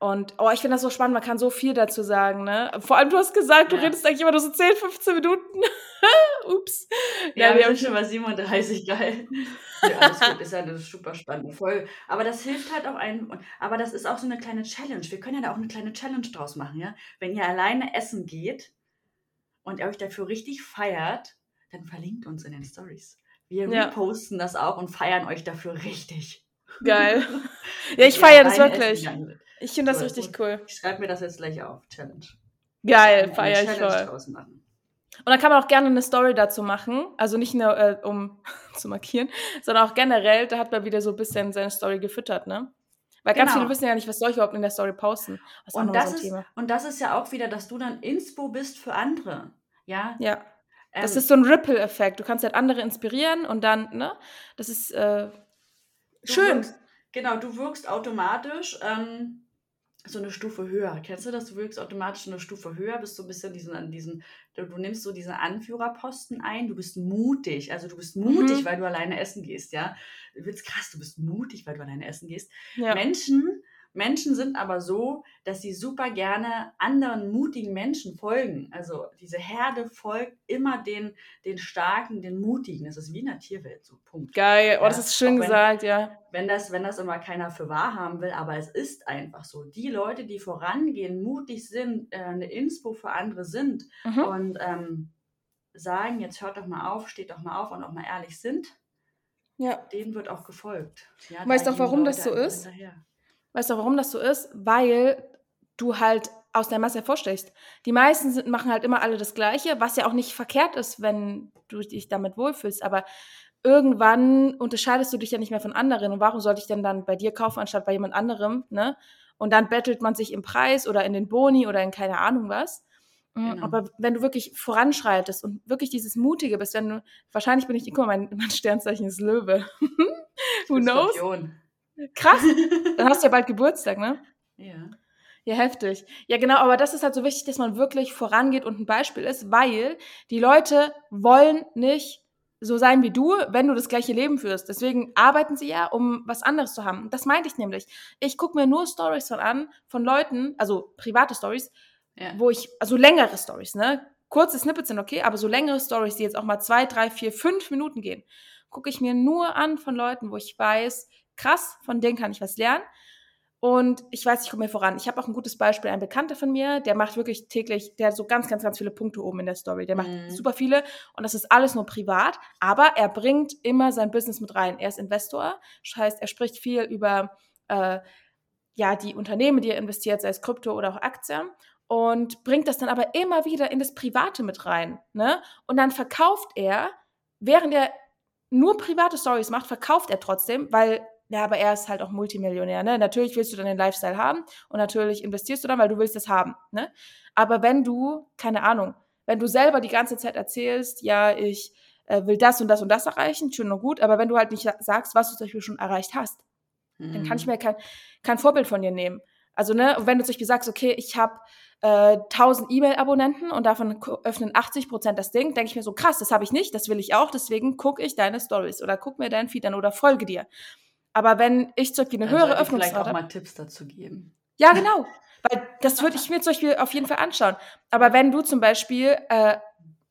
Und oh, ich finde das so spannend, man kann so viel dazu sagen, ne? Vor allem, du hast gesagt, du Ja. redest eigentlich immer nur so 10, 15 Minuten. <laughs> Ups. Ja, Ja, wir haben schon bei 37, geil. <laughs> Ja, alles gut, ist ja eine super spannende Folge. Aber das hilft halt auch einem. Aber das ist auch so eine kleine Challenge. Wir können ja da auch eine kleine Challenge draus machen, ja? Wenn ihr alleine essen geht und ihr euch dafür richtig feiert, dann verlinkt uns in den Stories. Wir Ja. reposten das auch und feiern euch dafür richtig. Geil. <laughs> Ja, ich feiere das essen wirklich. seid. Ich finde das richtig gut. cool. Ich schreibe mir das jetzt gleich auf. Challenge. Geil, Eine feiere ich voll. Und dann kann man auch gerne eine Story dazu machen. Also nicht nur, äh, um <laughs> zu markieren, sondern auch generell, da hat man wieder so ein bisschen seine Story gefüttert, ne? Weil ganz Genau. viele wissen ja nicht, was soll ich überhaupt in der Story posten. Das Und das, so ist, Thema. und das ist ja auch wieder, dass du dann Inspo bist für andere. Ja, Ja. Das Ähm, ist so ein Ripple-Effekt. Du kannst halt andere inspirieren und dann, ne? Das ist äh, schön. Wirkst, genau, du wirkst automatisch ähm, so eine Stufe höher. Kennst du das? Du wirkst automatisch eine Stufe höher, bist so ein bisschen diesen, an diesen, du, du nimmst so diesen Anführerposten ein, du bist mutig. Also du bist mutig, Mhm. weil du alleine essen gehst, ja. Du bist krass, du bist mutig, weil du alleine essen gehst. Ja. Menschen, Menschen sind aber so, dass sie super gerne anderen mutigen Menschen folgen. Also diese Herde folgt immer den, den starken, den mutigen. Das ist wie in der Tierwelt so. Punkt. Geil. Oh, Ja, das ist schön wenn- gesagt, ja. wenn das, wenn das immer keiner für wahr haben will, aber es ist einfach so. Die Leute, die vorangehen, mutig sind, äh, eine Inspo für andere sind Mhm. und ähm, sagen, jetzt hört doch mal auf, steht doch mal auf und auch mal ehrlich sind, Ja. denen wird auch gefolgt. Ja, Weißt du auch, warum das so ist? hinterher. Weißt du, warum das so ist? Weil du halt aus der Masse hervorstechst. Die meisten sind, machen halt immer alle das Gleiche, was ja auch nicht verkehrt ist, wenn du dich damit wohlfühlst. Aber irgendwann unterscheidest du dich ja nicht mehr von anderen. Und warum sollte ich denn dann bei dir kaufen, anstatt bei jemand anderem? Ne? Und dann bettelt man sich im Preis oder in den Boni oder in keine Ahnung was. Mm, genau. Aber wenn du wirklich voranschreitest und wirklich dieses Mutige bist, wenn du, wahrscheinlich bin ich, guck mal, mein, <laughs> mein Sternzeichen ist Löwe. <laughs> Who knows? Skorpion. Krass. <laughs> Dann hast du ja bald Geburtstag, ne? Ja. Ja, heftig. Ja, genau, aber das ist halt so wichtig, dass man wirklich vorangeht und ein Beispiel ist, weil die Leute wollen nicht so sein wie du, wenn du das gleiche Leben führst. Deswegen arbeiten sie ja, um was anderes zu haben. Das meinte ich nämlich. Ich gucke mir nur Stories von an, von Leuten, also private Stories, ja. wo ich, also längere Stories, ne? Kurze Snippets sind okay, aber so längere Stories, die jetzt auch mal zwei, drei, vier, fünf Minuten gehen, gucke ich mir nur an von Leuten, wo ich weiß, krass, von denen kann ich was lernen. Und ich weiß, ich komme mir voran. Ich habe auch ein gutes Beispiel, ein Bekannter von mir, der macht wirklich täglich, der hat so ganz, ganz, ganz viele Punkte oben in der Story. Der macht mhm. super viele und das ist alles nur privat, aber er bringt immer sein Business mit rein. Er ist Investor, das heißt, er spricht viel über äh, ja, die Unternehmen, die er investiert, sei es Krypto oder auch Aktien und bringt das dann aber immer wieder in das Private mit rein. Ne? Und dann verkauft er, während er nur private Stories macht, verkauft er trotzdem, weil ja, aber er ist halt auch Multimillionär, ne? Natürlich willst du dann den Lifestyle haben und natürlich investierst du dann, weil du willst das haben, ne? Aber wenn du, keine Ahnung, wenn du selber die ganze Zeit erzählst, ja, ich äh, will das und das und das erreichen, schön und gut, aber wenn du halt nicht sagst, was du zum Beispiel schon erreicht hast, mhm. dann kann ich mhm. mir kein, kein Vorbild von dir nehmen. Also, ne, wenn du zum Beispiel sagst, okay, ich habe äh, 1000 E-Mail-Abonnenten und davon öffnen 80 Prozent das Ding, denke ich mir so, krass, das habe ich nicht, das will ich auch, deswegen gucke ich deine Stories oder guck mir deinen Feed an oder folge dir. Aber wenn ich zum Beispiel eine Dann höhere Öffnungsrate... vielleicht auch mal Tipps dazu geben. Ja, genau. Weil das würde ich mir zum Beispiel auf jeden Fall anschauen. Aber wenn du zum Beispiel äh,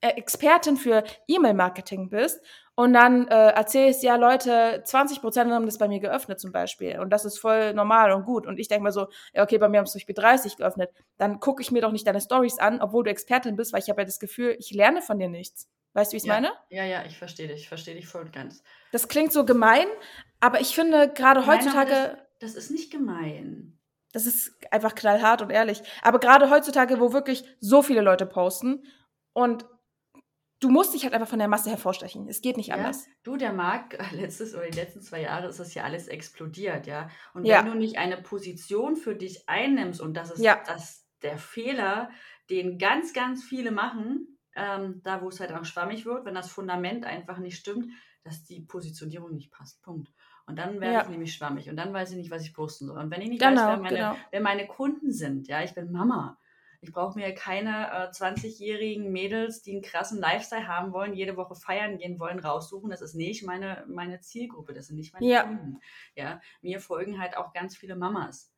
äh Expertin für E-Mail-Marketing bist und dann äh, erzählst, ja Leute, 20% haben das bei mir geöffnet zum Beispiel und das ist voll normal und gut und ich denke mal so, ja okay, bei mir haben es zum Beispiel 30 geöffnet, dann gucke ich mir doch nicht deine Stories an, obwohl du Expertin bist, weil ich habe ja das Gefühl, ich lerne von dir nichts. Weißt du, wie ich es ja, meine? Ja, ja, ich verstehe dich, ich verstehe dich voll und ganz. Das klingt so gemein, aber ich finde gerade heutzutage. Nein, das, das ist nicht gemein. Das ist einfach knallhart und ehrlich. Aber gerade heutzutage, wo wirklich so viele Leute posten und du musst dich halt einfach von der Masse hervorstechen. Es geht nicht ja, anders. Du, der Markt, <laughs> letztes oder die letzten zwei Jahre ist das ja alles explodiert, ja. Und wenn ja. du nicht eine Position für dich einnimmst, und das ist ja. das, der Fehler, den ganz, ganz viele machen, ähm, da wo es halt auch schwammig wird, wenn das Fundament einfach nicht stimmt, dass die Positionierung nicht passt. Punkt. Und dann werde ja. ich nämlich schwammig und dann weiß ich nicht, was ich posten soll. Und wenn ich nicht genau, weiß, wer meine, genau. wer meine Kunden sind, ja, ich bin Mama. Ich brauche mir keine äh, 20-jährigen Mädels, die einen krassen Lifestyle haben wollen, jede Woche feiern gehen wollen, raussuchen. Das ist nicht meine, meine Zielgruppe, das sind nicht meine ja. Kunden. Ja, mir folgen halt auch ganz viele Mamas.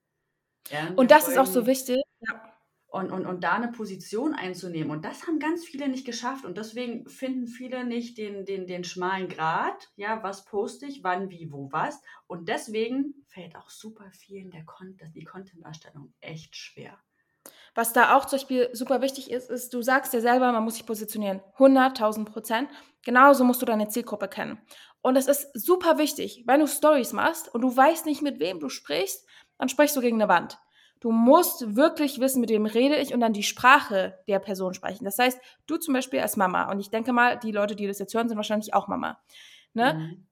Ja, und das folgen, ist auch so wichtig. Ja und, und, und da eine Position einzunehmen. Und das haben ganz viele nicht geschafft. Und deswegen finden viele nicht den, den, den schmalen Grat. Ja, was poste ich, wann, wie, wo, was. Und deswegen fällt auch super vielen der Con die Content-Erstellung echt schwer. Was da auch zum Beispiel super wichtig ist, ist, du sagst dir selber, man muss sich positionieren. 100.000 Prozent. Genauso musst du deine Zielgruppe kennen. Und es ist super wichtig, wenn du Stories machst und du weißt nicht, mit wem du sprichst, dann sprichst du gegen eine Wand. Du musst wirklich wissen, mit wem rede ich und dann die Sprache der Person sprechen. Das heißt, du zum Beispiel als Mama, und ich denke mal, die Leute, die das jetzt hören, sind wahrscheinlich auch Mama. Ne? Mhm.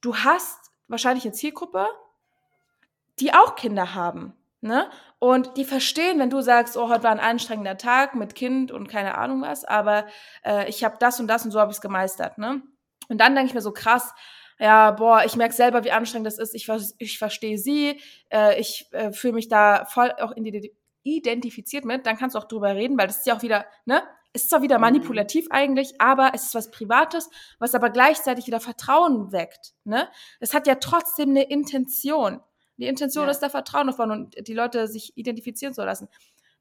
Du hast wahrscheinlich eine Zielgruppe, die auch Kinder haben. Ne? Und die verstehen, wenn du sagst, oh, heute war ein anstrengender Tag mit Kind und keine Ahnung was, aber äh, ich habe das und das und so habe ich es gemeistert. Ne? Und dann denke ich mir so krass, ja, boah, ich merke selber, wie anstrengend das ist. Ich, ich verstehe sie, äh, ich äh, fühle mich da voll auch identifiziert mit. Dann kannst du auch drüber reden, weil das ist ja auch wieder, ne? Es ist zwar wieder mhm. manipulativ eigentlich, aber es ist was Privates, was aber gleichzeitig wieder Vertrauen weckt. Ne? Es hat ja trotzdem eine Intention. Die Intention ja. ist da Vertrauen davon und die Leute sich identifizieren zu lassen.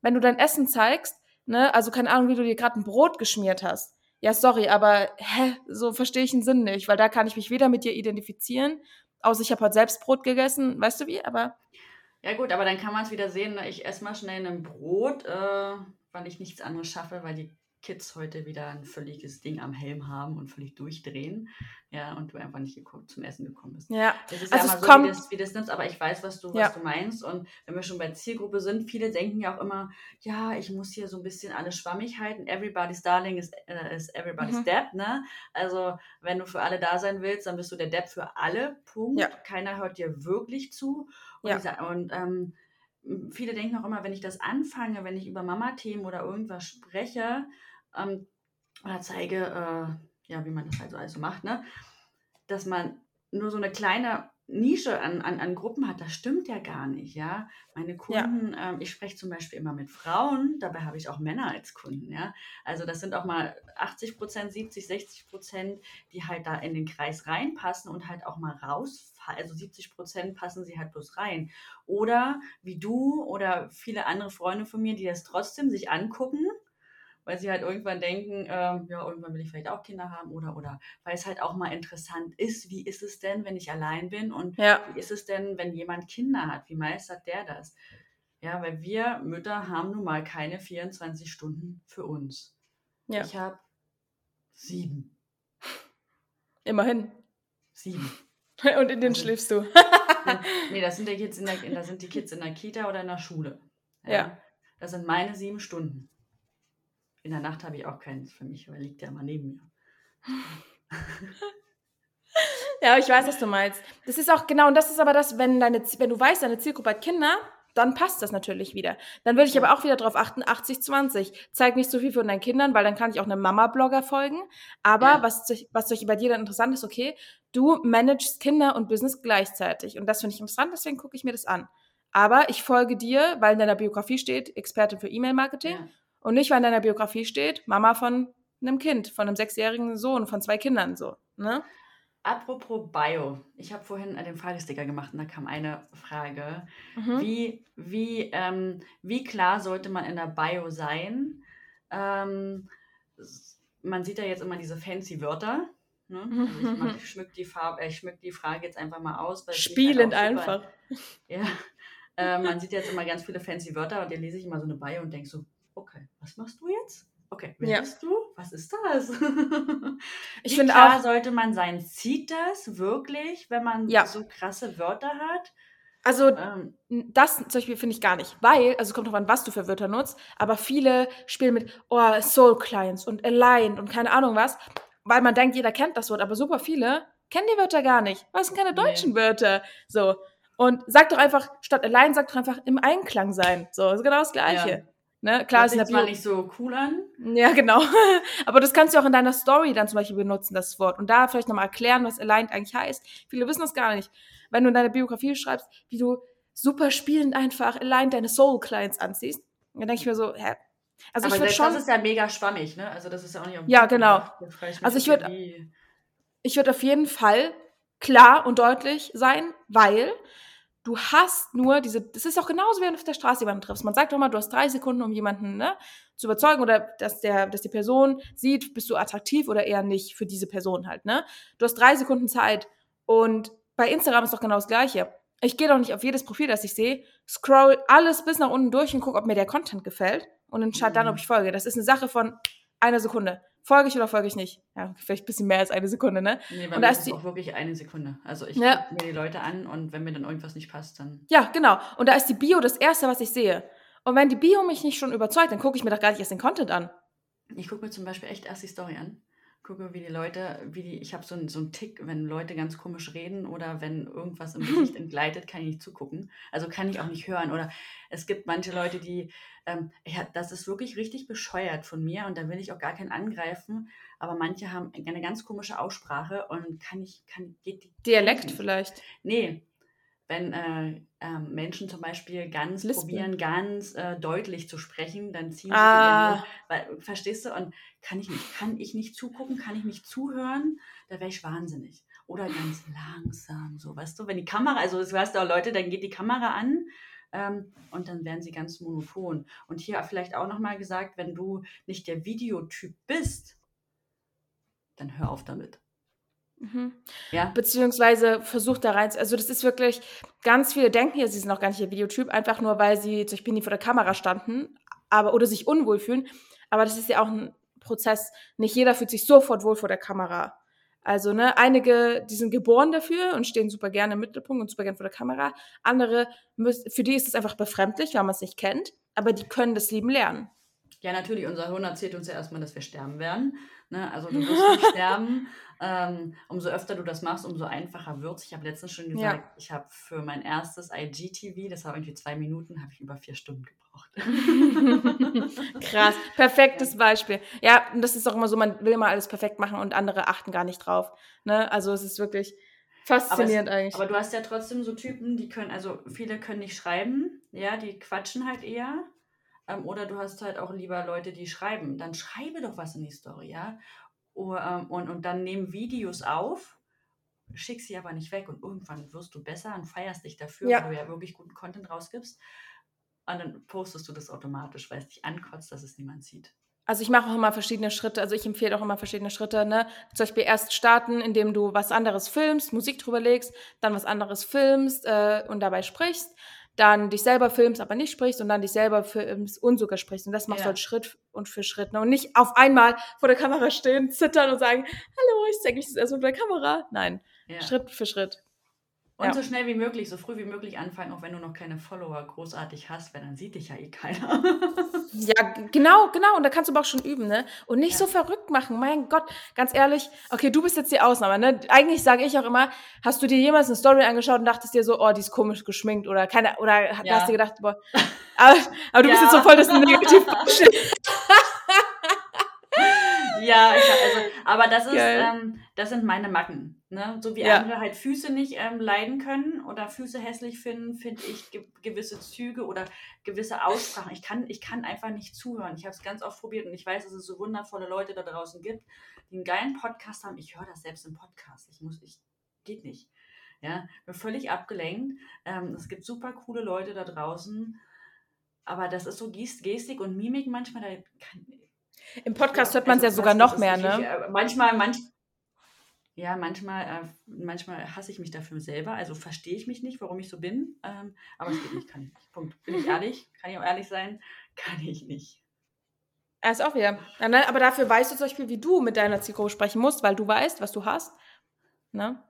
Wenn du dein Essen zeigst, ne, also keine Ahnung, wie du dir gerade ein Brot geschmiert hast, ja, sorry, aber hä, so verstehe ich den Sinn nicht, weil da kann ich mich weder mit dir identifizieren, außer ich habe heute selbst Brot gegessen, weißt du wie, aber. Ja, gut, aber dann kann man es wieder sehen, ne? ich esse mal schnell ein Brot, äh, weil ich nichts anderes schaffe, weil die Kids heute wieder ein völliges Ding am Helm haben und völlig durchdrehen, ja, und du einfach nicht zum Essen gekommen bist. Ja, das ist also ja mal so, kommt, wie das, wie das nimmst, aber ich weiß, was du, Ja. was du meinst. Und wenn wir schon bei Zielgruppe sind, viele denken ja auch immer, ja, ich muss hier so ein bisschen alles schwammig halten. Everybody's Darling ist, äh, ist everybody's Mhm. Depp, ne? Also, wenn du für alle da sein willst, dann bist du der Depp für alle. Punkt. Ja. Keiner hört dir wirklich zu. Und, Ja. dieser, und ähm, viele denken auch immer, wenn ich das anfange, wenn ich über Mama-Themen oder irgendwas spreche ähm, oder zeige, äh, ja, wie man das halt so alles so macht, ne? dass man nur so eine kleine Nische an, an, an Gruppen hat, das stimmt ja gar nicht, ja. Meine Kunden, ähm, ich spreche zum Beispiel immer mit Frauen, dabei habe ich auch Männer als Kunden, ja. Also das sind auch mal 80 Prozent, 70, 60 Prozent, die halt da in den Kreis reinpassen und halt auch mal rausfallen. Also 70 Prozent passen sie halt bloß rein. Oder wie du oder viele andere Freunde von mir, die das trotzdem sich angucken, weil sie halt irgendwann denken, ähm, ja, irgendwann will ich vielleicht auch Kinder haben oder, oder, weil es halt auch mal interessant ist, wie ist es denn, wenn ich allein bin und ja, wie ist es denn, wenn jemand Kinder hat, wie meistert der das? Ja, weil wir Mütter haben nun mal keine 24 Stunden für uns. ja, Ich habe sieben. immerhin. Sieben. <laughs> Und in den Also- schläfst du. <laughs> nee, das sind, die Kids in der, das sind die Kids in der Kita oder in der Schule. Ja. Das sind meine sieben Stunden. In der Nacht habe ich auch keins für mich, weil liegt ja immer neben mir. Ja, ich weiß, was du meinst. Das ist auch genau, und das ist aber das, wenn, deine, wenn du weißt, deine Zielgruppe hat Kinder, dann passt das natürlich wieder. Dann würde ich aber auch wieder darauf achten, 80-20. Zeig nicht so viel von deinen Kindern, weil dann kann ich auch einem Mama-Blogger folgen. Aber Ja. was, durch- was durch bei dir dann interessant ist, okay, du managst Kinder und Business gleichzeitig. Und das finde ich interessant, deswegen gucke ich mir das an. Aber ich folge dir, weil in deiner Biografie steht, Expertin für E-Mail-Marketing. Ja. Und nicht, weil in deiner Biografie steht, Mama von einem Kind, von einem sechsjährigen Sohn, von zwei Kindern, so. Ne? Apropos Bio. Ich habe vorhin äh, den Fragesticker gemacht und da kam eine Frage. Mhm. Wie, wie, ähm, wie klar sollte man in der Bio sein? Ähm, man sieht ja jetzt immer diese fancy Wörter. Ne? Also ich, <laughs> mach, ich, schmück die Farbe, äh, ich schmück die Frage jetzt einfach mal aus. sieht Spielend halt auch super- einfach. <laughs> Ja. Äh, man sieht jetzt immer ganz viele fancy Wörter und dann lese ich immer so eine Bio und denke so, okay, was machst du jetzt? Okay, wer Ja. bist du? Was ist das? <laughs> Ich Wie finde klar auch, sollte man sein? Zieht das wirklich, wenn man Ja. so krasse Wörter hat? also Ähm, das zum Beispiel finde ich gar nicht, weil, also es kommt drauf an, was du für Wörter nutzt, aber viele spielen mit oh, Soul Clients und Aligned und keine Ahnung was, weil man denkt, jeder kennt das Wort, aber super viele kennen die Wörter gar nicht. Was sind keine Nee. deutschen Wörter? So. Und sag doch einfach, statt Aligned, sag doch einfach im Einklang sein. So, ist genau das Gleiche. Ne? Klar, der zwar Bio nicht so cool an. Ja, genau. <laughs> Aber das kannst du auch in deiner Story dann zum Beispiel benutzen, das Wort. Und da vielleicht nochmal erklären, was aligned eigentlich heißt. Viele wissen das gar nicht. Wenn du in deiner Biografie schreibst, wie du super spielend einfach aligned deine Soul-Clients anziehst, dann denke ich mir so, hä? Also aber ich würde schon, das ist ja mega schwammig, ne? Also das ist ja auch nicht Ja, genau. mich Also ich jetzt, würd- wie- ich würde auf jeden Fall klar und deutlich sein, weil du hast nur diese, das ist auch genauso, wie wenn du auf der Straße jemanden triffst. Man sagt doch mal, du hast drei Sekunden, um jemanden ne, zu überzeugen oder dass, der, dass die Person sieht, bist du attraktiv oder eher nicht für diese Person halt. Ne? Du hast drei Sekunden Zeit und bei Instagram ist doch genau das Gleiche. Ich gehe doch nicht auf jedes Profil, das ich sehe, scroll alles bis nach unten durch und gucke, ob mir der Content gefällt und entscheide dann, Mhm. ob ich folge. Das ist eine Sache von einer Sekunde. Folge ich oder folge ich nicht? Ja, vielleicht ein bisschen mehr als eine Sekunde, ne? Nee, bei Und da ist die- auch wirklich eine Sekunde. Also ich Ja. gucke mir die Leute an und wenn mir dann irgendwas nicht passt, dann. Ja, genau. Und da ist die Bio das Erste, was ich sehe. Und wenn die Bio mich nicht schon überzeugt, dann gucke ich mir doch gar nicht erst den Content an. Ich gucke mir zum Beispiel echt erst die Story an. Gucke, wie die Leute, wie die, ich habe so einen so einen Tick, wenn Leute ganz komisch reden oder wenn irgendwas im <laughs> Gesicht entgleitet, kann ich nicht zugucken. Also kann ich auch nicht hören. Oder es gibt manche Leute, die, ähm, ja, das ist wirklich richtig bescheuert von mir und da will ich auch gar keinen angreifen. Aber manche haben eine ganz komische Aussprache und kann ich, kann, geht die. Dialekt vielleicht. Nee, wenn äh, ähm, Menschen zum Beispiel ganz Lispeln. probieren, ganz äh, deutlich zu sprechen, dann ziehen sie Ah. weil, verstehst du? Und kann ich nicht, kann ich nicht zugucken, kann ich nicht zuhören, da wäre ich wahnsinnig. Oder ganz langsam, so, weißt du, wenn die Kamera, also du auch Leute, dann geht die Kamera an ähm, und dann werden sie ganz monoton. Und hier vielleicht auch nochmal gesagt, wenn du nicht der Videotyp bist, dann hör auf damit. Mhm. Ja, Beziehungsweise versucht da rein, also das ist wirklich, ganz viele denken ja, sie sind auch gar nicht der Videotyp, einfach nur, weil sie zum Beispiel nie vor der Kamera standen, aber, oder sich unwohl fühlen. Aber das ist ja auch ein Prozess. Nicht jeder fühlt sich sofort wohl vor der Kamera. Also, ne, einige, die sind geboren dafür und stehen super gerne im Mittelpunkt und super gerne vor der Kamera. Andere, für die ist es einfach befremdlich, weil man es nicht kennt, aber die können das Lieben lernen. Ja, natürlich, unser Hirn erzählt uns ja erstmal, dass wir sterben werden. Ne? Also du <laughs> wirst nicht sterben. Ähm, umso öfter du das machst, umso einfacher wird es. Ich habe letztens schon gesagt, ja. ich habe für mein erstes IGTV, das war irgendwie zwei Minuten, habe ich über vier Stunden gebraucht. <laughs> Krass, perfektes Beispiel. Ja, das ist auch immer so, man will immer alles perfekt machen und andere achten gar nicht drauf. Ne? Also es ist wirklich faszinierend aber es, eigentlich. Aber du hast ja trotzdem so Typen, die können, also viele können nicht schreiben, ja, die quatschen halt eher. Ähm, oder du hast halt auch lieber Leute, die schreiben. Dann schreibe doch was in die Story, ja. Und, ähm, und, und dann nehmen Videos auf, schick sie aber nicht weg. Und irgendwann wirst du besser und feierst dich dafür, ja. weil du ja wirklich guten Content rausgibst. Und dann postest du das automatisch, weil es dich ankotzt, dass es niemand sieht. Also ich mache auch immer verschiedene Schritte, also ich empfehle auch immer verschiedene Schritte, ne? Zum Beispiel erst starten, indem du was anderes filmst, Musik drüber legst, dann was anderes filmst äh, und dabei sprichst dann dich selber filmst, aber nicht sprichst und dann dich selber filmst und sogar sprichst. Und das machst ja. du halt Schritt und für Schritt. Ne? Und nicht auf einmal vor der Kamera stehen, zittern und sagen, hallo, ich zeige mich das erstmal vor der Kamera. Nein, ja. Schritt für Schritt. Und ja. so schnell wie möglich, so früh wie möglich anfangen, auch wenn du noch keine Follower großartig hast, weil dann sieht dich ja eh keiner. <laughs> ja, genau, genau. Und da kannst du aber auch schon üben, ne? Und nicht ja. so verrückt machen. Mein Gott, ganz ehrlich, okay, du bist jetzt die Ausnahme, ne? Eigentlich sage ich auch immer, hast du dir jemals eine Story angeschaut und dachtest dir so, oh, die ist komisch geschminkt oder keine, oder ja. hast dir gedacht, boah, <laughs> aber, aber du bist jetzt so voll das negativ <laughs> Ja, ich, also, aber das ist, ähm, das sind meine Macken. Ne? So wie ja. andere halt Füße nicht ähm, leiden können oder Füße hässlich finden, finde ich ge gewisse Züge oder gewisse Aussprachen. Ich kann, ich kann einfach nicht zuhören. Ich habe es ganz oft probiert und ich weiß, dass es so wundervolle Leute da draußen gibt, die einen geilen Podcast haben. Ich höre das selbst im Podcast. Ich muss, ich geht nicht. Ja, bin völlig abgelenkt. Ähm, es gibt super coole Leute da draußen, aber das ist so Gestik und Mimik manchmal. Da kann, im Podcast hört man es also ja sogar noch mehr, ne? Ich, äh, manchmal, manch, ja, manchmal, äh, manchmal hasse ich mich dafür selber. Also verstehe ich mich nicht, warum ich so bin. Ähm, aber es geht nicht, kann ich nicht. Punkt. Bin ich ehrlich? Kann ich auch ehrlich sein? Kann ich nicht. Er ist auch wieder. Ne, aber dafür weißt du zum Beispiel, wie du mit deiner Zielgruppe sprechen musst, weil du weißt, was du hast. Ne?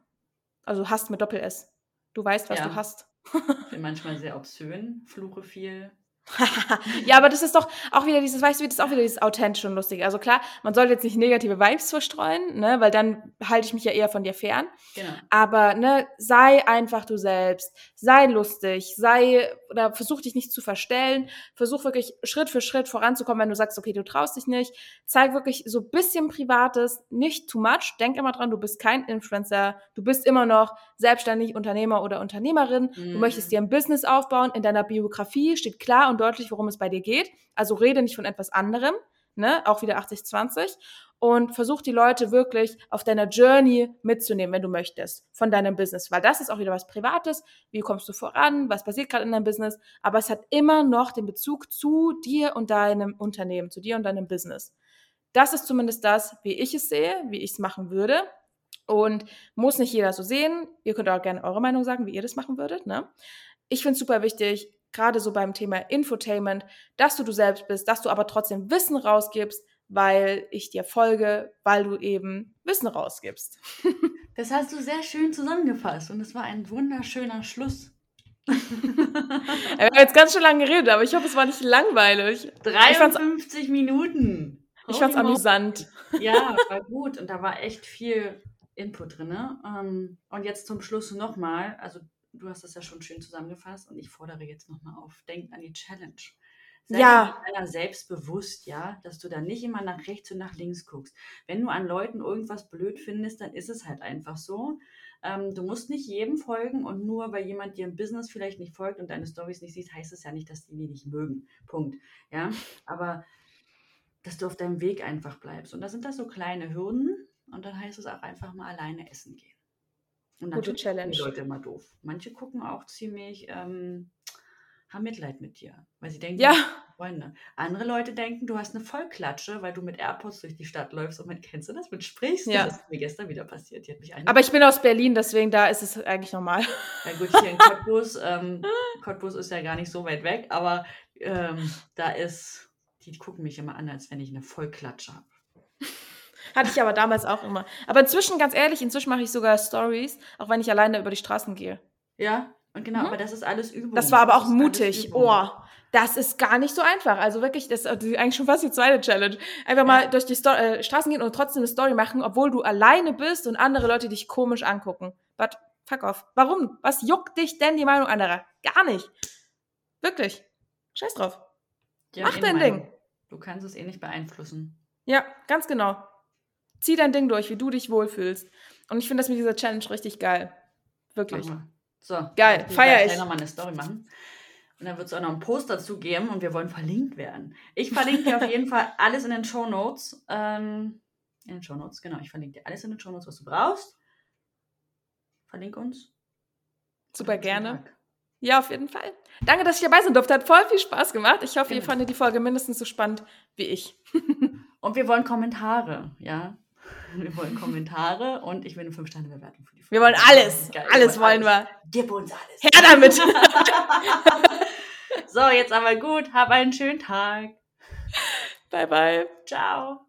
Also hast mit Doppel-S. Du weißt, was ja. du hast. ich bin manchmal sehr obszön, fluche viel, <laughs> ja, aber das ist doch auch wieder dieses, weißt du, das ist auch wieder dieses authentisch und lustige. Also klar, man sollte jetzt nicht negative Vibes verstreuen, ne, weil dann halte ich mich ja eher von dir fern. Genau. Aber ne, sei einfach du selbst, sei lustig, sei oder versuch dich nicht zu verstellen, versuch wirklich Schritt für Schritt voranzukommen, wenn du sagst, okay, du traust dich nicht, zeig wirklich so bisschen Privates, nicht too much. Denk immer dran, du bist kein Influencer, du bist immer noch selbstständig Unternehmer oder Unternehmerin. Mhm. Du möchtest dir ein Business aufbauen. In deiner Biografie steht klar und deutlich, worum es bei dir geht. Also rede nicht von etwas anderem, ne? Auch wieder 80-20 und versuch die Leute wirklich auf deiner Journey mitzunehmen, wenn du möchtest, von deinem Business, weil das ist auch wieder was Privates. Wie kommst du voran? Was passiert gerade in deinem Business? Aber es hat immer noch den Bezug zu dir und deinem Unternehmen, zu dir und deinem Business. Das ist zumindest das, wie ich es sehe, wie ich es machen würde. Und muss nicht jeder so sehen. Ihr könnt auch gerne eure Meinung sagen, wie ihr das machen würdet. Ne? Ich finde es super wichtig, gerade so beim Thema Infotainment, dass du du selbst bist, dass du aber trotzdem Wissen rausgibst, weil ich dir folge, weil du eben Wissen rausgibst. <laughs> Das hast du sehr schön zusammengefasst und es war ein wunderschöner Schluss. <laughs> Wir haben jetzt ganz schön lange geredet, aber ich hoffe, es war nicht langweilig. 53 ich Minuten. Ich fand es amüsant. Ja, war gut und da war echt viel Input drin. Ähm, und jetzt zum Schluss nochmal, also du hast das ja schon schön zusammengefasst und ich fordere jetzt nochmal auf, denk an die Challenge. Sei ja. dir selbstbewusst, ja, dass du da nicht immer nach rechts und nach links guckst. Wenn du an Leuten irgendwas blöd findest, dann ist es halt einfach so. Ähm, du musst nicht jedem folgen und nur weil jemand dir im Business vielleicht nicht folgt und deine Stories nicht sieht, heißt es ja nicht, dass die die nicht mögen. Punkt. Ja, aber dass du auf deinem Weg einfach bleibst. Und da sind das so kleine Hürden und dann heißt es auch einfach mal alleine essen gehen. Und Gute Challenge. Die Leute immer doof. Manche gucken auch ziemlich, ähm, haben Mitleid mit dir, weil sie denken, ja. Freunde. Andere Leute denken, du hast eine Vollklatsche, weil du mit AirPods durch die Stadt läufst und man kennst du das, mit sprichst. Ja. Das ist mir gestern wieder passiert. Aber ich bin aus Berlin, deswegen da ist es eigentlich normal. Ja gut, hier in Cottbus, <laughs> ähm, Cottbus ist ja gar nicht so weit weg, aber ähm, da ist, die gucken mich immer an, als wenn ich eine Vollklatsche habe. Hatte ich aber damals auch immer. Aber inzwischen, ganz ehrlich, inzwischen mache ich sogar Stories, auch wenn ich alleine über die Straßen gehe. Ja, und genau, Mhm. aber das ist alles Übung. Das war aber auch mutig. Oh, das ist gar nicht so einfach. Also wirklich, das ist eigentlich schon fast die zweite Challenge. Einfach mal Ja. durch die Sto äh, Straßen gehen und trotzdem eine Story machen, obwohl du alleine bist und andere Leute dich komisch angucken. But fuck off. Warum? Was juckt dich denn die Meinung anderer? Gar nicht. Wirklich. Scheiß drauf. Die Mach eh dein Meinung. Ding. Du kannst es eh nicht beeinflussen. Ja, ganz genau. Zieh dein Ding durch, wie du dich wohlfühlst. Und ich finde das mit dieser Challenge richtig geil. Wirklich. So. Geil, ich feier ich. gleich nochmal eine Story machen. Und dann wird es auch noch einen Post dazu geben und wir wollen verlinkt werden. Ich verlinke dir auf jeden Fall alles in den Show Notes. Ähm, in den Show Notes, genau. Ich verlinke dir alles in den Show Notes, was du brauchst. Verlink uns. Super gerne. Ja, auf jeden Fall. Danke, dass ich dabei sein durfte. Hat voll viel Spaß gemacht. Ich hoffe, ihr Genau. fandet die Folge mindestens so spannend wie ich. <laughs> Und wir wollen Kommentare, ja. Wir wollen Kommentare und ich will eine 5-Sterne-Bewertung für die Wir wollen Folge. alles. Geil, Alles wollen wir. Gib uns alles. Her damit. <laughs> so, jetzt aber gut. Hab einen schönen Tag. bye, bye. Ciao.